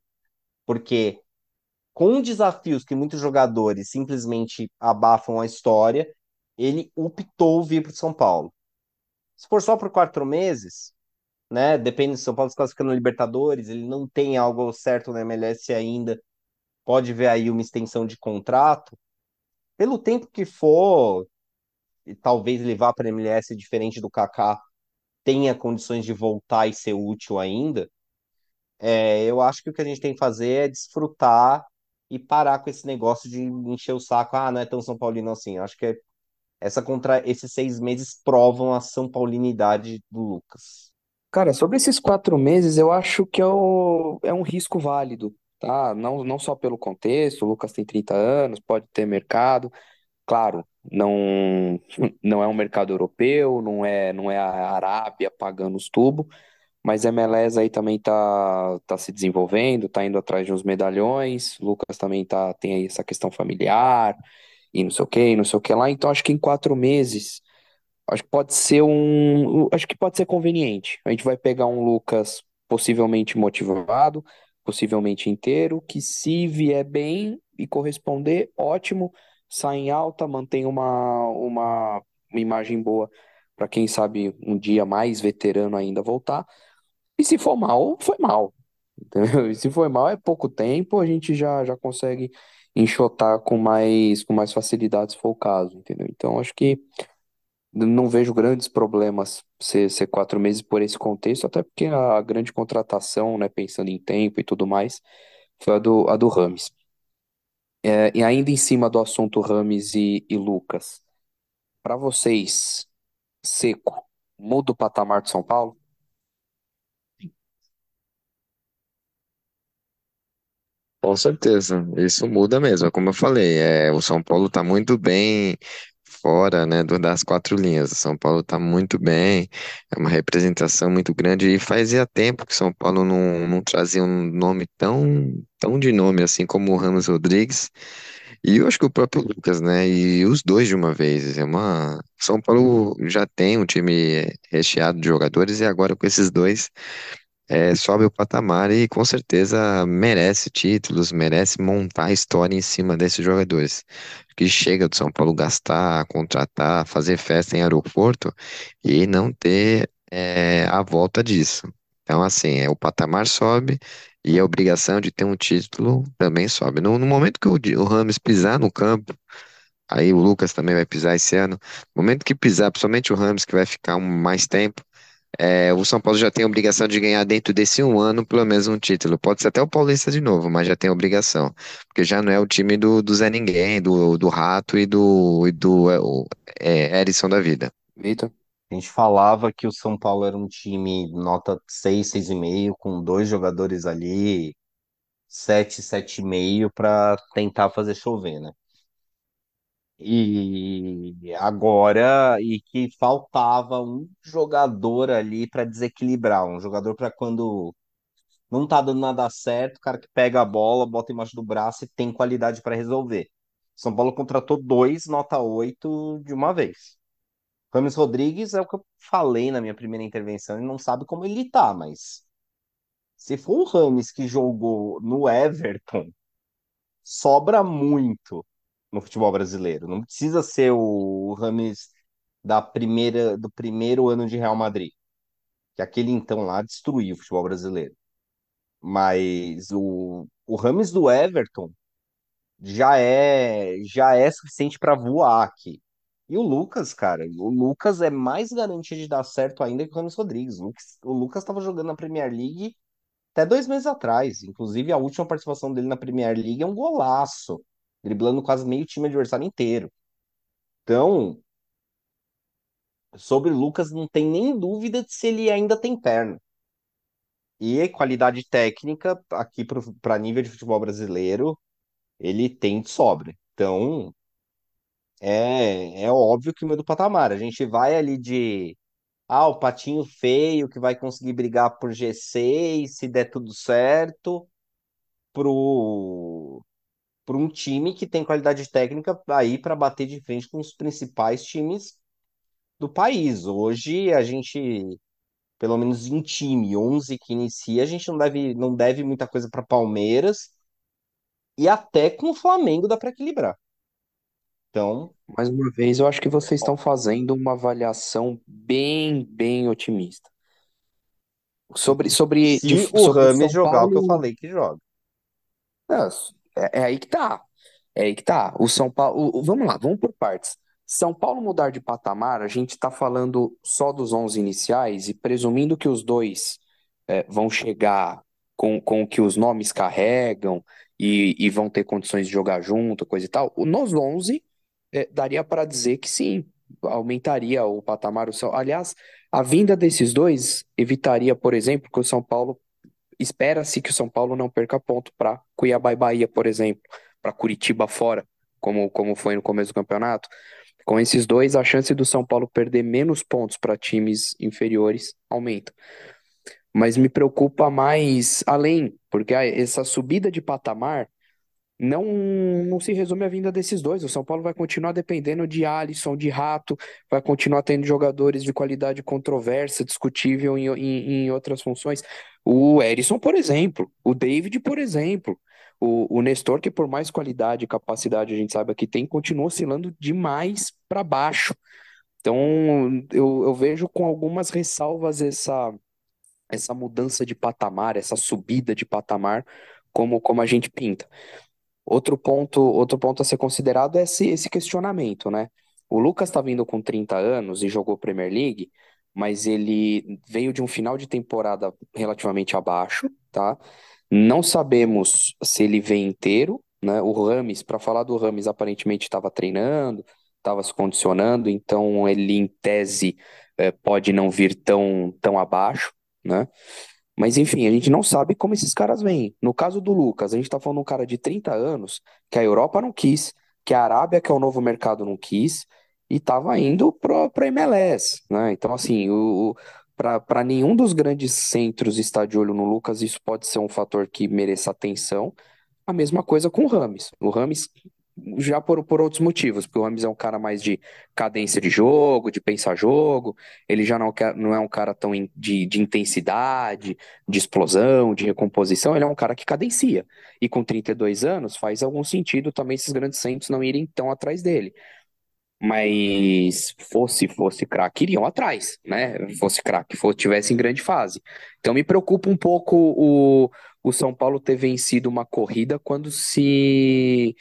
Porque com desafios que muitos jogadores simplesmente abafam a história, ele optou vir para São Paulo. Se for só por quatro meses, né? Depende do São Paulo se classifica no Libertadores, ele não tem algo certo na MLS ainda. Pode ver aí uma extensão de contrato. Pelo tempo que for, e talvez vá para a MLS diferente do Kaká, tenha condições de voltar e ser útil ainda, é, eu acho que o que a gente tem que fazer é desfrutar e parar com esse negócio de encher o saco. Ah, não é tão São Paulino assim. Eu acho que é- essa contra esses seis meses provam a São Paulinidade do Lucas. Cara, sobre esses quatro meses, eu acho que é, o- é um risco válido, tá? Não, não só pelo contexto, o Lucas tem 30 anos, pode ter mercado. Claro, não, não é um mercado europeu, não é, não é a Arábia pagando os tubos, mas a MLS aí também tá, tá se desenvolvendo, tá indo atrás de uns medalhões. Lucas também tá, tem aí essa questão familiar e não sei o que, não sei o que lá. Então, acho que em quatro meses. Acho que pode ser um, acho que pode ser conveniente. A gente vai pegar um Lucas possivelmente motivado, possivelmente inteiro, que se vier bem e corresponder, ótimo, sai em alta, mantém uma, uma, uma imagem boa para quem sabe um dia mais veterano ainda voltar. E se for mal, foi mal. Entendeu? E se for mal, é pouco tempo, a gente já, já consegue enxotar com mais, com mais facilidade se for o caso, entendeu? Então, acho que não vejo grandes problemas ser, ser quatro meses por esse contexto, até porque a grande contratação, né, pensando em tempo e tudo mais, foi a do, a do Rames. É, e ainda em cima do assunto Rames e, e Lucas, para vocês, seco, muda o patamar do São Paulo? Com certeza, isso muda mesmo. Como eu falei, é, o São Paulo está muito bem fora, né, do- das quatro linhas. O São Paulo está muito bem, é uma representação muito grande e fazia tempo que São Paulo não, não trazia um nome tão, tão de nome assim como o Ramos Rodrigues e eu acho que o próprio Lucas, né, e os dois de uma vez. É uma São Paulo já tem um time recheado de jogadores e agora com esses dois é, sobe o patamar e com certeza merece títulos, merece montar história em cima desses jogadores. Que chega do São Paulo gastar, contratar, fazer festa em aeroporto e não ter é, a volta disso. Então, assim, é, o patamar sobe e a obrigação de ter um título também sobe. No, no momento que o, o pisar no campo, aí o Lucas também vai pisar esse ano, no momento que pisar, principalmente o Rames, que vai ficar um, mais tempo. É, o São Paulo já tem a obrigação de ganhar dentro desse um ano pelo menos um título. Pode ser até o Paulista de novo, mas já tem obrigação. Porque já não é o time do, do Zé Ninguém, do, do Rato e do, e do é, é, da vida. Vitor? A gente falava que o São Paulo era um time nota 6, 6,5, com dois jogadores ali, 7, 7,5 para tentar fazer chover, né? E agora, e que faltava um jogador ali para desequilibrar, um jogador para quando não tá dando nada certo, o cara que pega a bola, bota embaixo do braço e tem qualidade para resolver. São Paulo contratou dois nota 8 de uma vez. Rames Rodrigues é o que eu falei na minha primeira intervenção, ele não sabe como ele tá, mas se for o Rames que jogou no Everton, sobra muito no futebol brasileiro. Não precisa ser o Rames da primeira, do primeiro ano de Real Madrid, que aquele então lá destruiu o futebol brasileiro. Mas o, o Rames do Everton já é já é suficiente para voar aqui. E o Lucas, cara, o Lucas é mais garantia de dar certo ainda que o Rames Rodrigues. O Lucas estava jogando na Premier League até dois meses atrás. Inclusive, a última participação dele na Premier League é um golaço, driblando quase meio time adversário inteiro. Então, sobre o Lucas, não tem nem dúvida de se ele ainda tem perna. E qualidade técnica, aqui para nível de futebol brasileiro, ele tem de sobra. Então, é, é óbvio que muda o patamar. A gente vai ali de ah, o patinho feio que vai conseguir brigar por G6 se der tudo certo, pro, pro um time que tem qualidade técnica aí para bater de frente com os principais times do país. Hoje a gente, pelo menos em time 11 que inicia, a gente não deve, não deve muita coisa para Palmeiras e até com o Flamengo dá para equilibrar. Então, Mais uma vez, eu acho que vocês estão fazendo uma avaliação bem, bem otimista. Sobre, sobre, de- se o sobre Rames jogar o que eu Paulo. falei que joga. É, é aí que tá. É aí que tá. O São Paulo. o- vamos lá, vamos por partes. São Paulo mudar de patamar, a gente tá falando só dos 11 iniciais e presumindo que os dois é, vão chegar com, com o que os nomes carregam e, e vão ter condições de jogar junto, coisa e tal. Nos 11, é, daria para dizer que sim, aumentaria o patamar. O São... Aliás, a vinda desses dois evitaria, por exemplo, que o São Paulo espera-se que o São Paulo não perca ponto para Cuiabá e Bahia, por exemplo, para Curitiba fora, como, como foi no começo do campeonato. Com esses dois, a chance do São Paulo perder menos pontos para times inferiores aumenta. Mas me preocupa mais além, porque essa subida de patamar não, não se resume à vinda desses dois. O São Paulo vai continuar dependendo de Alisson, de Rato, vai continuar tendo jogadores de qualidade controversa, discutível em, em, em outras funções. O Erisson, por exemplo, o David, por exemplo, o, o Nestor, que por mais qualidade e capacidade a gente sabe que tem, continua oscilando demais para baixo. Então, eu, eu vejo com algumas ressalvas essa, essa mudança de patamar, essa subida de patamar, como, como a gente pinta. Outro ponto, outro ponto a ser considerado é esse, esse questionamento, né? O Lucas está vindo com 30 anos e jogou Premier League, mas ele veio de um final de temporada relativamente abaixo, tá? Não sabemos se ele vem inteiro, né? O Rames, para falar do Rames, aparentemente estava treinando, estava se condicionando, então ele, em tese, é, pode não vir tão, tão abaixo, né? Mas enfim, a gente não sabe como esses caras vêm. No caso do Lucas, a gente tá falando de um cara de 30 anos que a Europa não quis, que a Arábia, que é o novo mercado, não quis, e tava indo pro, pro MLS, né? Então, assim, o, para nenhum dos grandes centros estar de olho no Lucas, isso pode ser um fator que mereça atenção. A mesma coisa com o Rames. O Rames já por, por outros motivos, porque o Rames é um cara mais de cadência de jogo, de pensar jogo, ele já não, quer, não é um cara tão in, de, de intensidade, de explosão, de recomposição, ele é um cara que cadencia. E com 32 anos faz algum sentido também esses grandes centros não irem tão atrás dele. Mas fosse, fosse craque, iriam atrás, né? Fosse craque, tivesse em grande fase. Então me preocupa um pouco o, o São Paulo ter vencido uma corrida quando se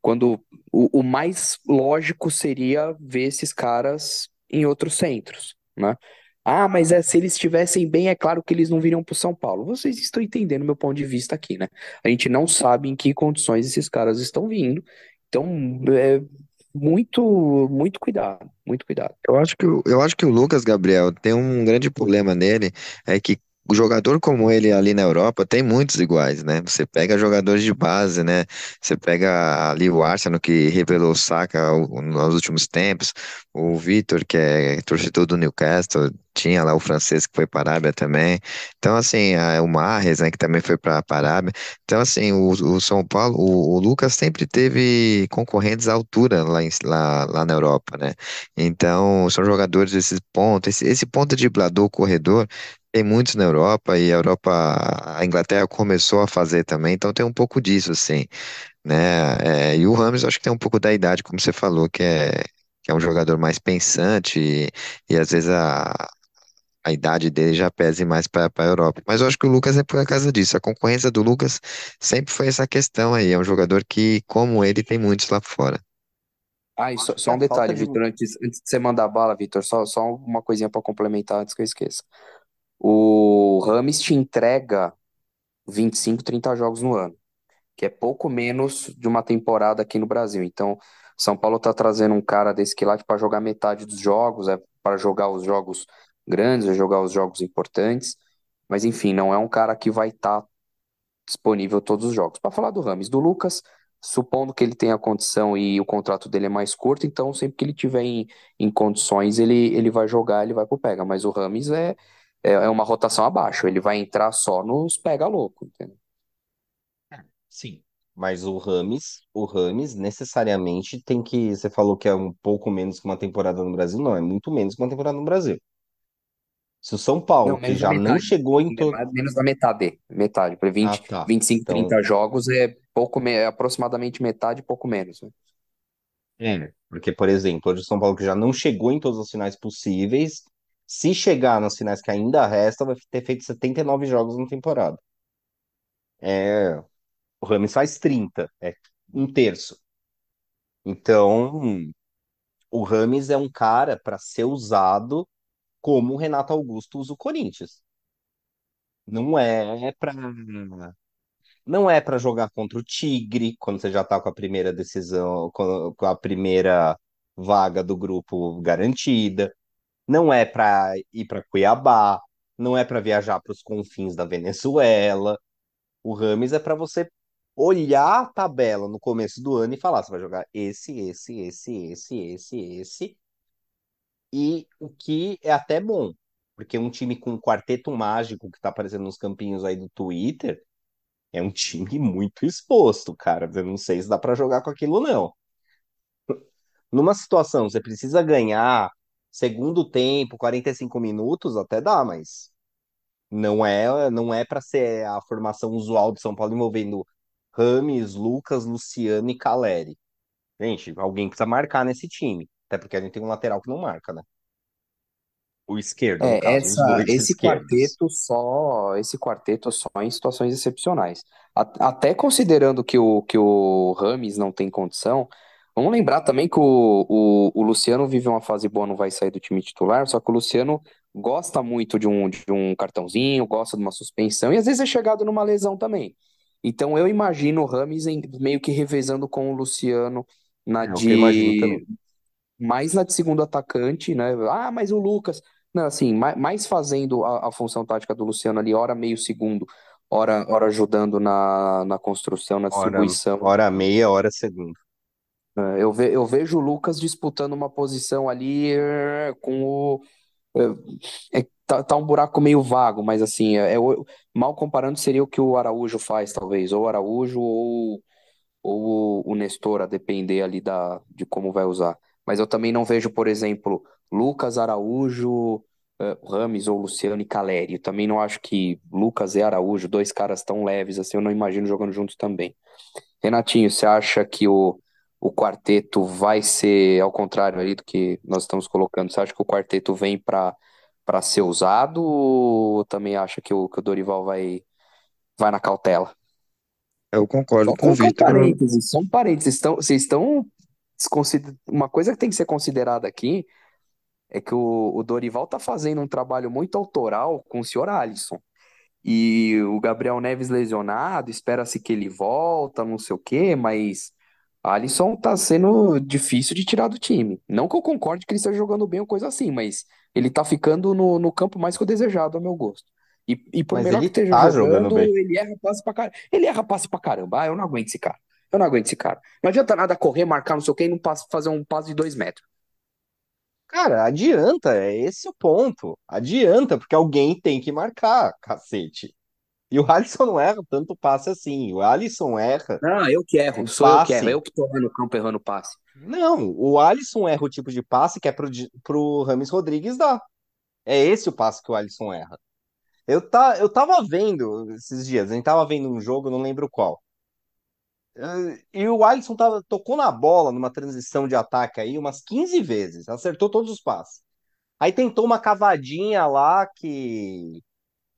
quando o, o mais lógico seria ver esses caras em outros centros, né? Ah, mas é, se eles estivessem bem, é claro que eles não viriam para o São Paulo. Vocês estão entendendo meu ponto de vista aqui, né? A gente não sabe em que condições esses caras estão vindo. Então, é muito, muito cuidado, muito cuidado. Eu acho que, eu acho que o Lucas Gabriel tem um grande problema nele, é que jogador como ele ali na Europa tem muitos iguais, né? Você pega jogadores de base, né? Você pega ali o Arsenal que revelou o Saka nos últimos tempos, o Vitor que é torcedor do Newcastle, tinha lá o francês que foi para a Arábia também. Então assim, o Mahrez, né, que também foi para a Arábia. Então assim, o, o São Paulo, o, o Lucas sempre teve concorrentes à altura lá, em- lá, lá na Europa, né? Então, são jogadores desses pontos, esse, esse ponto driblador, corredor, tem muitos na Europa e a Europa, a Inglaterra começou a fazer também, então tem um pouco disso, assim, né? É, e o Rames, eu acho que tem um pouco da idade, como você falou, que é, que é um jogador mais pensante e, e às vezes a, a idade dele já pese mais para a Europa. Mas eu acho que o Lucas é por causa disso. A concorrência do Lucas sempre foi essa questão aí. É um jogador que, como ele, tem muitos lá fora. Ah, e só, só a um detalhe, de. Vitor, antes, antes de você mandar bala, Vitor, só, só uma coisinha para complementar antes que eu esqueça. O Rames te entrega 25, 30 jogos no ano, que é pouco menos de uma temporada aqui no Brasil. Então, São Paulo tá trazendo um cara desse que lá para jogar metade dos jogos, é para jogar os jogos grandes, é jogar os jogos importantes. Mas enfim, não é um cara que vai estar disponível todos os jogos. Para falar do Rames, do Lucas, supondo que ele tenha condição e o contrato dele é mais curto, então sempre que ele tiver em, em condições, ele, ele vai jogar, ele vai pro pega. Mas o Rames é, é, é uma rotação abaixo, ele vai entrar só nos pega louco, entendeu? Sim. Mas o Rames, o Rames necessariamente tem que. Você falou que é um pouco menos que uma temporada no Brasil. Não, é muito menos que uma temporada no Brasil. Se o São Não, Paulo, que menos da já não metade. chegou em todo. Menos da metade. Metade. Para Ah, 20, tá. 25, Então, 30 jogos é pouco, me- é aproximadamente metade, pouco menos. né? é. Porque, por exemplo, hoje o São Paulo que já não chegou em todas as finais possíveis, se chegar nas finais que ainda restam, vai ter feito 79 jogos na temporada. É, o Rames faz 30, é um terço. Então, o Rames é um cara para ser usado como o Renato Augusto usa o Corinthians. Não é para não é para jogar contra o Tigre, quando você já tá com a primeira decisão, com a primeira vaga do grupo garantida. Não é para ir para Cuiabá, não é para viajar para os confins da Venezuela. O Rames é para você olhar a tabela no começo do ano e falar, você vai jogar esse, esse, esse, esse, esse, esse, e o que é até bom, porque um time com um quarteto mágico que tá aparecendo nos campinhos aí do Twitter é um time muito exposto, cara. Eu não sei se dá para jogar com aquilo, não. Numa situação, você precisa ganhar segundo tempo, 45 minutos, até dá, mas não é, não é para ser a formação usual do São Paulo envolvendo Rames, Lucas, Luciano e Caleri. Gente, alguém precisa marcar nesse time. Até porque a gente tem um lateral que não marca, né? O esquerdo, É, caso, essa, esse esquerdos. quarteto só, esse quarteto só em situações excepcionais. A- Até considerando que o, que o Rames não tem condição, vamos lembrar também que o, o, o Luciano vive uma fase boa, não vai sair do time titular, só que o Luciano gosta muito de um, de um cartãozinho, gosta de uma suspensão, e às vezes é chegado numa lesão também. Então eu imagino o Rames em- meio que revezando com o Luciano na É de mais na de segundo atacante, né? Ah, mas o Lucas. Não, assim, mais, mais fazendo a, a função tática do Luciano ali, hora meio segundo, hora, hora ajudando na, na construção, na Hora, distribuição. hora meia, hora segundo. É, Eu, ve, eu vejo o Lucas disputando uma posição ali é, com o. É, é, tá, tá um buraco meio vago, mas assim, é, é mal comparando seria o que o Araújo faz, talvez. Ou o Araújo ou, ou o Nestor, a depender ali da, de como vai usar. Mas eu também não vejo, por exemplo, Lucas, Araújo, Rames ou Luciano e Caleri. Eu também não acho que Lucas e Araújo, dois caras tão leves assim, eu não imagino jogando juntos também. Renatinho, você acha que o, o quarteto vai ser ao contrário ali do que nós estamos colocando? Você acha que o quarteto vem para para ser usado ou também acha que o, que o Dorival vai, vai na cautela? Eu concordo Só com o Vitor. parênteses, só um parênteses. Vocês estão, vocês estão. Uma coisa que tem que ser considerada aqui é que o, o Dorival tá fazendo um trabalho muito autoral com o senhor Alisson. E o Gabriel Neves lesionado, espera-se que ele volta, não sei o quê, mas Alisson tá sendo difícil de tirar do time. Não que eu concorde que ele esteja jogando bem ou coisa assim, mas ele tá ficando no, no campo mais que o desejado, ao meu gosto. E, e por Mas melhor que ele esteja tá jogando jogando, bem. ele erra passe pra caramba. Ele erra passe pra caramba. Ah, eu não aguento esse cara. Eu não aguento esse cara. Não adianta nada correr, marcar não sei o quê e não passe- fazer um passe de dois metros. Cara, adianta, é esse o ponto. Adianta, porque alguém tem que marcar, cacete. E o Alisson não erra tanto passe assim. O Alisson erra Não, eu que erro. Sou eu que erro. passe. Eu que tô errando o campo errando passe. Não, o Alisson erra o tipo de passe que é pro, pro Rames Rodrigues dar. É esse o passe que o Alisson erra. Eu, tá, eu tava vendo esses dias, a gente tava vendo um jogo, não lembro qual. E o Alisson tava, tocou na bola numa transição de ataque aí umas 15 vezes, acertou todos os passes. Aí tentou uma cavadinha lá que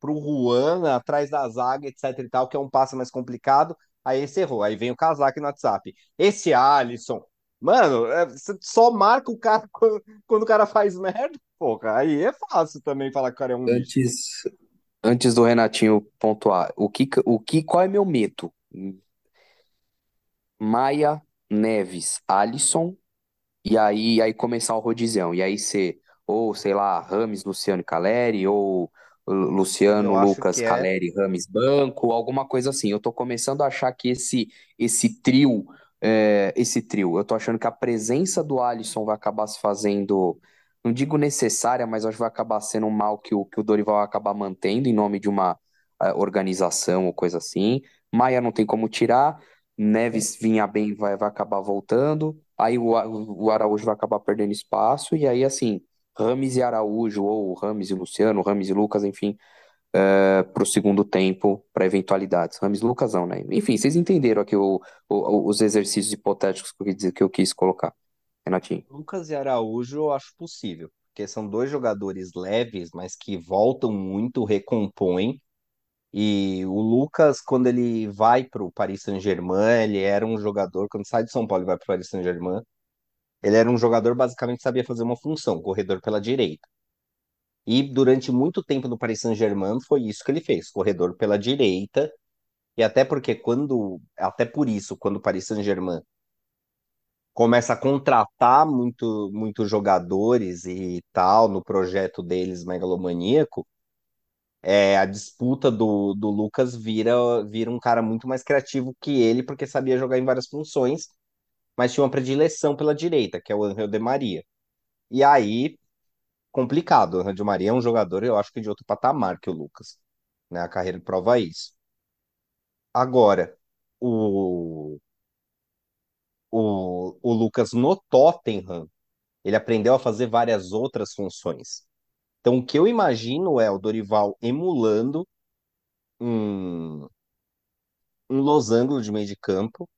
pro Juan, atrás da zaga, etc e tal, que é um passe mais complicado. Aí esse errou. Aí vem o casaque no WhatsApp. Esse Alisson, mano, é, só marca o cara quando, o cara faz merda. Aí é fácil também falar que o cara é um. Antes, antes do Renatinho pontuar, o que, o que, qual é meu medo? Maia, Neves, Alisson, e aí, aí começar o rodizão. E aí ser, ou sei lá, Rames, Luciano e Caleri, ou Luciano, Eu Lucas, é. Caleri, Rames, Banco, alguma coisa assim. Eu tô começando a achar que esse, esse trio, é, esse trio, eu tô achando que a presença do Alisson vai acabar se fazendo, não digo necessária, mas acho que vai acabar sendo um mal que o, que o Dorival vai acabar mantendo em nome de uma eh, organização ou coisa assim. Maia não tem como tirar. Neves vinha bem, vai, vai acabar voltando. Aí o, o Araújo vai acabar perdendo espaço. E aí, assim, Rames e Araújo, ou Rames e Luciano, Rames e Lucas, enfim, para o segundo tempo, para eventualidades. Rames e Lucas não, né? Enfim, vocês entenderam aqui o, o- os exercícios hipotéticos que eu, quis que eu quis colocar, Renatinho. Lucas e Araújo eu acho possível, porque são dois jogadores leves, mas que voltam muito, recompõem. E o Lucas, quando ele vai para o Paris Saint-Germain, ele era um jogador, quando sai de São Paulo e vai para o Paris Saint-Germain, ele era um jogador basicamente que sabia fazer uma função, corredor pela direita. E durante muito tempo no Paris Saint-Germain foi isso que ele fez, corredor pela direita. E até porque quando, até por isso, quando o Paris Saint-Germain começa a contratar muito, muitos jogadores e tal no projeto deles megalomaníaco, é, a disputa do, do Lucas vira, vira um cara muito mais criativo que ele, porque sabia jogar em várias funções, mas tinha uma predileção pela direita, que é o Angel de Maria. E aí, complicado. O Angel de Maria é um jogador, eu acho que de outro patamar que o Lucas. Né? A carreira prova isso. Agora, o, o, o Lucas no Tottenham, ele aprendeu a fazer várias outras funções. Então, o que eu imagino é o Dorival emulando um, um losango de meio de campo.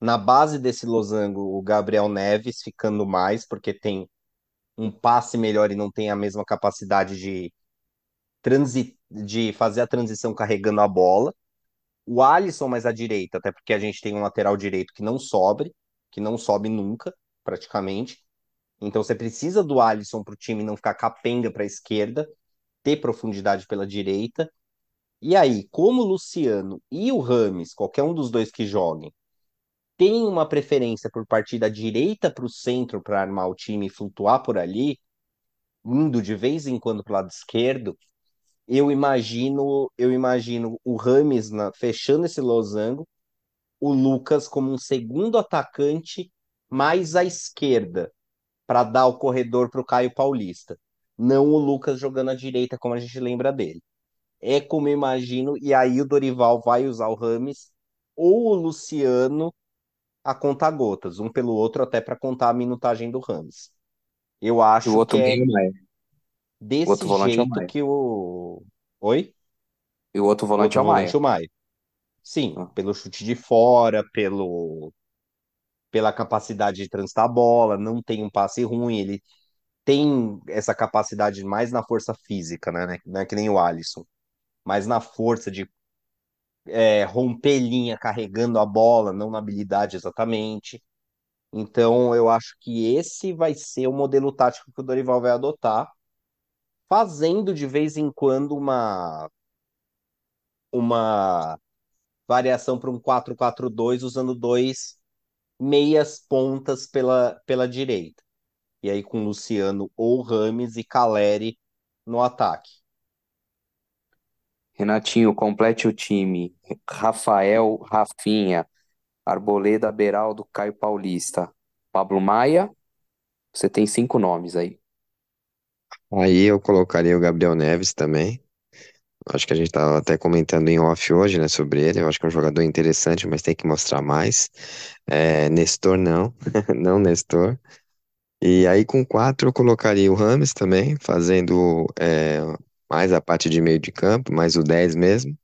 Na base desse losango, o Gabriel Neves ficando mais, porque tem um passe melhor e não tem a mesma capacidade de, transi de fazer a transição carregando a bola. O Alisson mais à direita, até porque a gente tem um lateral direito que não sobe, que não sobe nunca, praticamente. Então você precisa do Alisson para o time não ficar capenga para a esquerda, ter profundidade pela direita. E aí, como o Luciano e o Rames, qualquer um dos dois que joguem, tem uma preferência por partir da direita para o centro para armar o time e flutuar por ali, indo de vez em quando para o lado esquerdo, eu imagino, eu imagino o Rames na, fechando esse losango, o Lucas como um segundo atacante mais à esquerda, para dar o corredor para o Caio Paulista. Não o Lucas jogando à direita, como a gente lembra dele. É como eu imagino, e aí o Dorival vai usar o Rames ou o Luciano a contar gotas, um pelo outro, até para contar a minutagem do Rames. Eu acho E o outro que é. O desse outro é o jeito Maia. que o. Oi? E o outro O volante outro é o Maia. volante, o Maia. Sim, Ah. pelo chute de fora, pelo pela capacidade de transitar a bola, não tem um passe ruim, ele tem essa capacidade mais na força física, né? Não é que nem o Alisson, mas na força de é, romper linha carregando a bola, não na habilidade exatamente. Então, eu acho que esse vai ser o modelo tático que o Dorival vai adotar, fazendo de vez em quando uma, uma variação para um 4-4-2, usando dois meias pontas pela, pela direita. E aí com Luciano ou Rames e Caleri no ataque. Renatinho, complete o time. Rafael, Rafinha, Arboleda, Beraldo, Caio Paulista, Pablo Maia. Você tem cinco nomes aí. Aí eu colocaria o Gabriel Neves também. Acho que a gente estava até comentando em off hoje, né, sobre ele. Eu acho que é um jogador interessante, mas tem que mostrar mais. É, Nestor não, não Nestor. E aí com quatro eu colocaria o Rames também, fazendo é, mais a parte de meio de campo, mais o 10 mesmo.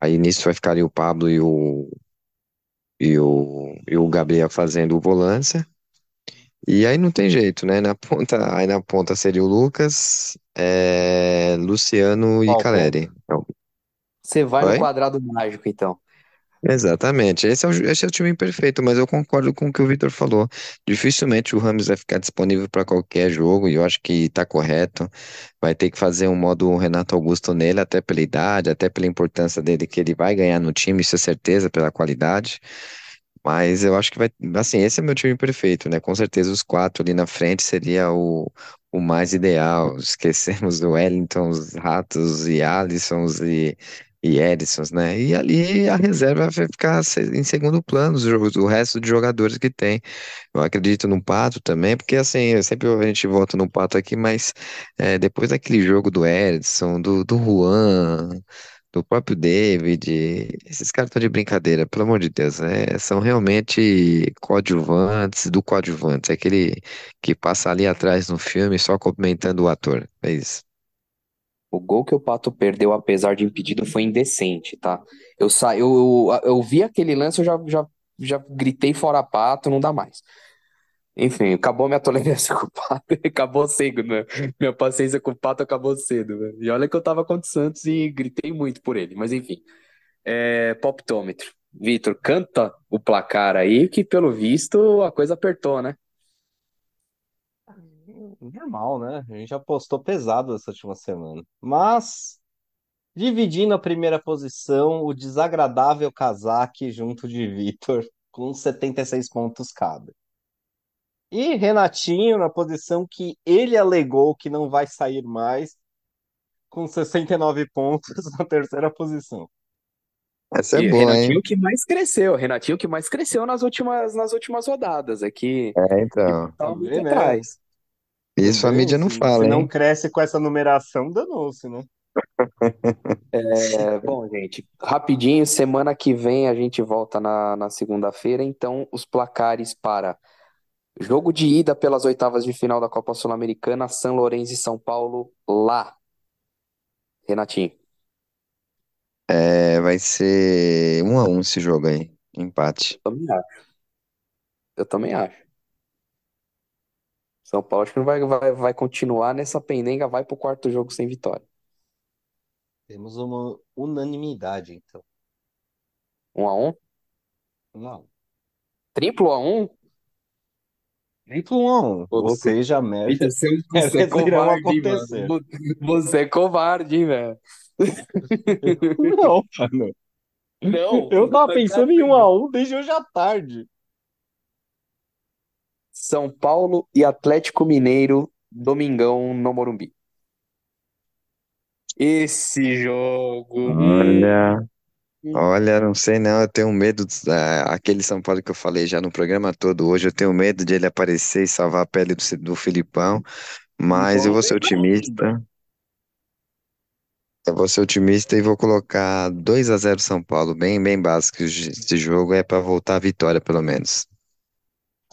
Aí nisso vai ficar o Pablo e o, e o, e o Gabriel fazendo o volância. E aí não tem jeito, né? Na ponta, aí na ponta seria o Lucas, é, Luciano e Qual Caleri. Então, Você vai no Oi? quadrado mágico, então. Exatamente. Esse é o, esse é o time perfeito, mas eu concordo com o que o Vitor falou. Dificilmente o Ramos vai ficar disponível para qualquer jogo, e eu acho que tá correto. Vai ter que fazer um modo Renato Augusto nele, até pela idade, até pela importância dele, que ele vai ganhar no time, isso é certeza, pela qualidade. Mas eu acho que vai. Assim, esse é meu time perfeito, né? Com certeza os quatro ali na frente seria o, o mais ideal. Esquecemos o Wellington, os Ratos e Alissons e, e Edisons, né? E ali a reserva vai ficar em segundo plano, os o resto de jogadores que tem. Eu acredito no Pato também, porque assim, sempre a gente volta no Pato aqui, mas é, depois daquele jogo do Edson, do, do Juan do próprio David, esses caras estão de brincadeira, pelo amor de Deus, é, são realmente coadjuvantes do coadjuvante, é aquele que passa ali atrás no filme só complementando o ator, é isso. O gol que o Pato perdeu, apesar de impedido, foi indecente, tá? Eu, sa... eu, eu, eu vi aquele lance, eu já, já, já gritei fora Pato, não dá mais. Enfim, acabou minha tolerância com o Pato, acabou cedo, né? Minha paciência com o Pato acabou cedo, né? E olha que eu tava contra o Santos e gritei muito por ele, mas enfim. É, Poptômetro. Vitor, canta o placar aí, que pelo visto a coisa apertou, né? Normal, né? A gente apostou pesado essa última semana. Mas, dividindo a primeira posição, o desagradável casaque junto de Vitor, com 76 pontos cada. E Renatinho na posição que ele alegou que não vai sair mais, com 69 pontos na terceira posição. Essa é E boa, hein? Renatinho que mais cresceu, Renatinho que mais cresceu nas últimas, nas últimas rodadas, é que É, então, estava muito né? atrás. Isso a mídia não se, fala, se não hein? cresce com essa numeração, danou-se, né? É, bom, gente, rapidinho, semana que vem a gente volta na, na segunda-feira, então os placares para jogo de ida pelas oitavas de final da Copa Sul-Americana, São Lourenço e São Paulo, lá. Renatinho, É, vai ser um a um esse jogo aí, empate. eu também acho. Eu também acho. São Paulo acho que não vai, vai, vai continuar nessa pendenga, vai pro quarto jogo sem vitória. Temos uma unanimidade, então. Um a um? Não. Triplo a um? Triplo um a um. Ô, louco. Vocês já me- Vitor, você, você é Eles irão covarde, mano. Você é covarde, hein, velho. Não, mano. Não, Eu tava pensando em um a um desde hoje à tarde. São Paulo e Atlético Mineiro, domingão no Morumbi. Esse jogo. Olha, olha, não sei não, eu tenho medo daquele São Paulo que eu falei já no programa todo hoje, eu tenho medo de ele aparecer e salvar a pele do, do Filipão, mas eu vou ser otimista, eu vou ser otimista e vou colocar 2 a zero São Paulo, bem, bem básico esse jogo, é para voltar a vitória pelo menos.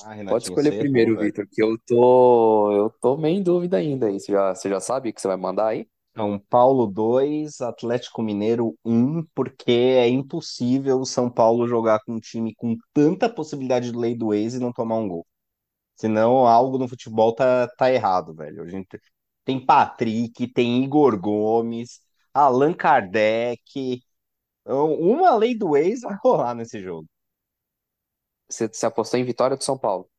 Ah, Pode escolher errou, primeiro, velho. Vitor, que eu tô, eu tô meio em dúvida ainda aí. Você já, você já sabe o que você vai mandar aí? São Paulo 2, Atlético Mineiro um, porque é impossível o São Paulo jogar com um time com tanta possibilidade de lei do ex e não tomar um gol. Senão algo no futebol tá, tá errado, velho. A gente tem Patrick, tem Igor Gomes, Allan Kardec. Então, Uma lei do ex vai rolar nesse jogo. Você, apostou em vitória do São Paulo.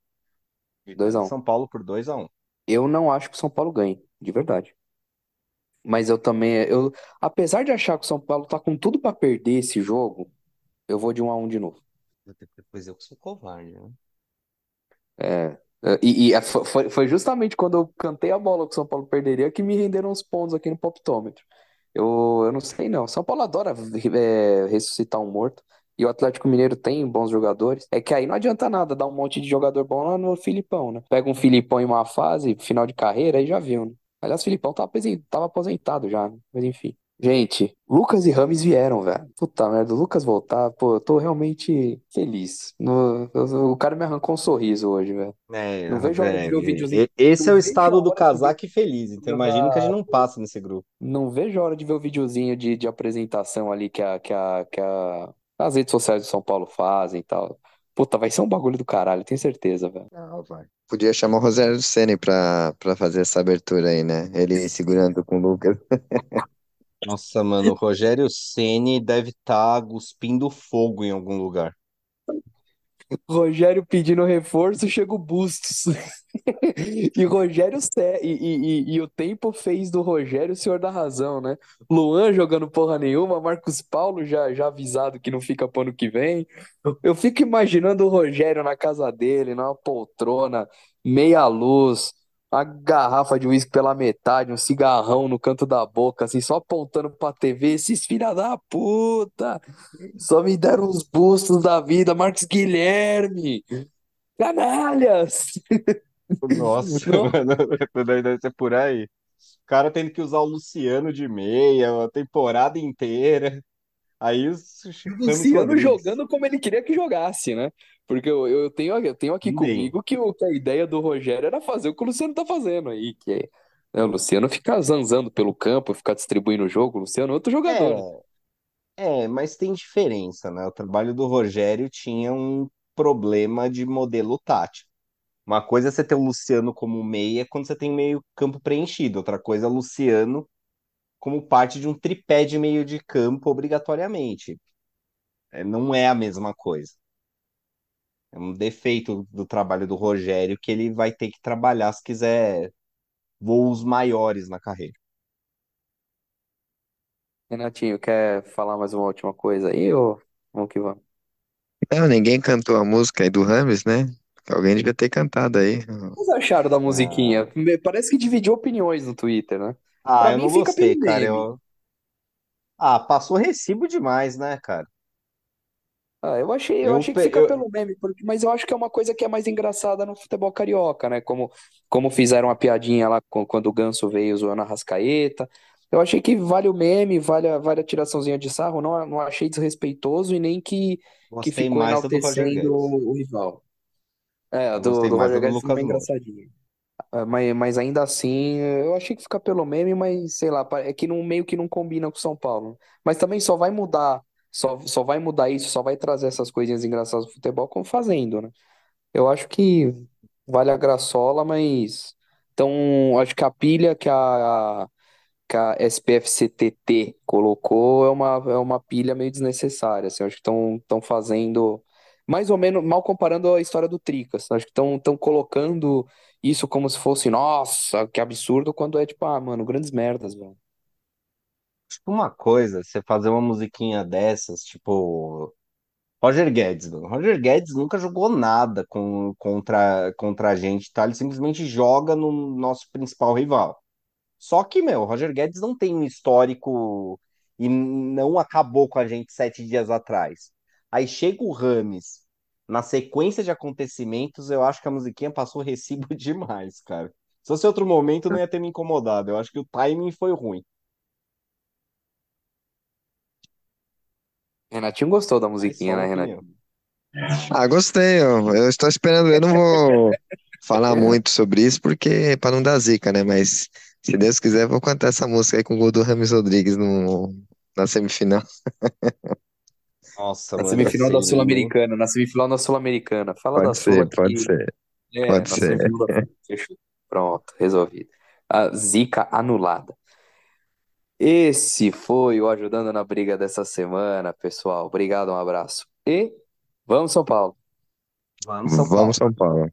Vitória do 2x1. São Paulo por 2 a 1. Eu não acho que o São Paulo ganhe, de verdade. Mas eu também, eu, apesar de achar que o São Paulo tá com tudo pra perder esse jogo, eu vou de 1 a 1 de novo. Depois eu que sou covarde, né? É, é, e, e é, fo- foi, foi justamente quando eu cantei a bola que o São Paulo perderia que me renderam os pontos aqui no Poptômetro. Eu, eu não sei não. São Paulo adora é, ressuscitar um morto. E o Atlético Mineiro tem bons jogadores. É que aí não adianta nada dar um monte de jogador bom lá no Filipão, né? Pega um Filipão em uma fase, final de carreira, aí já viu, né? Aliás, o Filipão tava apresen- tava aposentado já, né? Mas enfim. Gente, Lucas e Rames vieram, velho. Puta merda, o Lucas voltar, pô, eu tô realmente feliz. No- eu- o cara me arrancou um sorriso hoje, velho. É, Não vejo a hora de ver o videozinho. é, e- esse é o estado do hora de feliz. Então imagino que a gente não passa nesse grupo. Não vejo a hora de ver o videozinho de, de apresentação ali que, a, que, a, que a, as redes sociais do São Paulo fazem e tal. Puta, vai ser um bagulho do caralho, tenho certeza, velho. Não, vai. Podia chamar o Rogério Ceni pra, pra fazer essa abertura aí, né? Ele segurando com o Lucas. Nossa, mano, o Rogério Ceni deve estar cuspindo fogo em algum lugar. Rogério pedindo reforço, chega o Bustos. E Rogério e, e, e, o tempo fez do Rogério o senhor da razão, né? Luan jogando porra nenhuma, Marcos Paulo já, já avisado que não fica pro ano que vem. Eu, eu fico imaginando o Rogério na casa dele, numa poltrona, meia luz, uma garrafa de uísque pela metade, um cigarrão no canto da boca, assim, só apontando pra TV, esses filha da puta, só me deram os bustos da vida, Marcos Guilherme, canalhas! Nossa, mano, deve ser por aí. O cara tendo que usar o Luciano de meia a temporada inteira. Aí os o Luciano jogando como ele queria que jogasse, né? Porque eu, eu tenho, eu tenho aqui comigo que, o- que a ideia do Rogério era fazer o que o Luciano tá fazendo aí, que é, né, o Luciano ficar zanzando pelo campo, ficar distribuindo o jogo, o Luciano é outro jogador? É, é, mas tem diferença, né? O trabalho do Rogério tinha um problema de modelo tático. Uma coisa é você ter o Luciano como meia quando você tem meio campo preenchido. Outra coisa é o Luciano como parte de um tripé de meio de campo obrigatoriamente. É, não é a mesma coisa. É um defeito do trabalho do Rogério que ele vai ter que trabalhar se quiser voos maiores na carreira. Renatinho, quer falar mais uma última coisa aí, ou vamos que vamos? Não, ninguém cantou a música aí do Rames, né? Alguém devia ter cantado aí. O que vocês acharam da Ah, musiquinha? Me- Parece que dividiu opiniões no Twitter, né? ah, Pra eu mim não fica gostei, cara. Eu... Ah, passou recibo demais, né, cara? Ah, eu achei, eu Eu, achei que fica eu... pelo meme, porque, mas eu acho que é uma coisa que é mais engraçada no futebol carioca, né? Como, como fizeram a piadinha lá com- quando o Ganso veio zoando a Rascaeta. Eu achei que vale o meme, vale a, vale a tiraçãozinha de sarro, não, não achei desrespeitoso e nem que, que ficou mais enaltecendo o rival. É, a Eu do, gostei do mais Roger do Guedes Lucas também é Moura. engraçadinha. É, Mas, mas ainda assim, eu achei que fica pelo meme, mas sei lá, é que não, meio que não combina com o São Paulo. Mas também só vai mudar, só, só vai mudar isso, só vai trazer essas coisinhas engraçadas do futebol como fazendo, né? Eu acho que vale a graçola, mas. Então, acho que a pilha que a, que a SPFCTT colocou é uma, é uma pilha meio desnecessária. Assim, acho que estão estão fazendo. Mais ou menos, mal comparando a história do Tricas. Acho que estão estão colocando isso como se fosse, nossa, que absurdo, quando é tipo, ah, mano, grandes merdas, velho. Tipo, uma coisa, você fazer uma musiquinha dessas, tipo. Roger Guedes, mano. Roger Guedes nunca jogou nada com, contra, contra a gente, tá? Ele simplesmente joga no nosso principal rival. Só que, meu, o Roger Guedes não tem um histórico e não acabou com a gente sete dias atrás. Aí chega o Rames, na sequência de acontecimentos, eu acho que a musiquinha passou recibo demais, cara. Se fosse outro momento, não ia ter me incomodado. Eu acho que o timing foi ruim. Renatinho gostou da musiquinha, né. Renatinho? Ah, gostei, eu, eu estou esperando, eu não vou falar muito sobre isso porque para não dar zica, né? Mas se Deus quiser, eu vou cantar essa música aí com o gol do Rames Rodrigues no, na semifinal. Nossa, Na mano, semifinal da lindo. Sul-Americana, na semifinal da Sul-Americana. Fala da Pode ser, Sula pode que. ser, É, pode ser. da. Fechou. Pronto, resolvido. A zica anulada. Esse foi o Ajudando na Briga dessa semana, pessoal. Obrigado, um abraço. E vamos, São Paulo. Vamos, São Vamos, Paulo. São Paulo.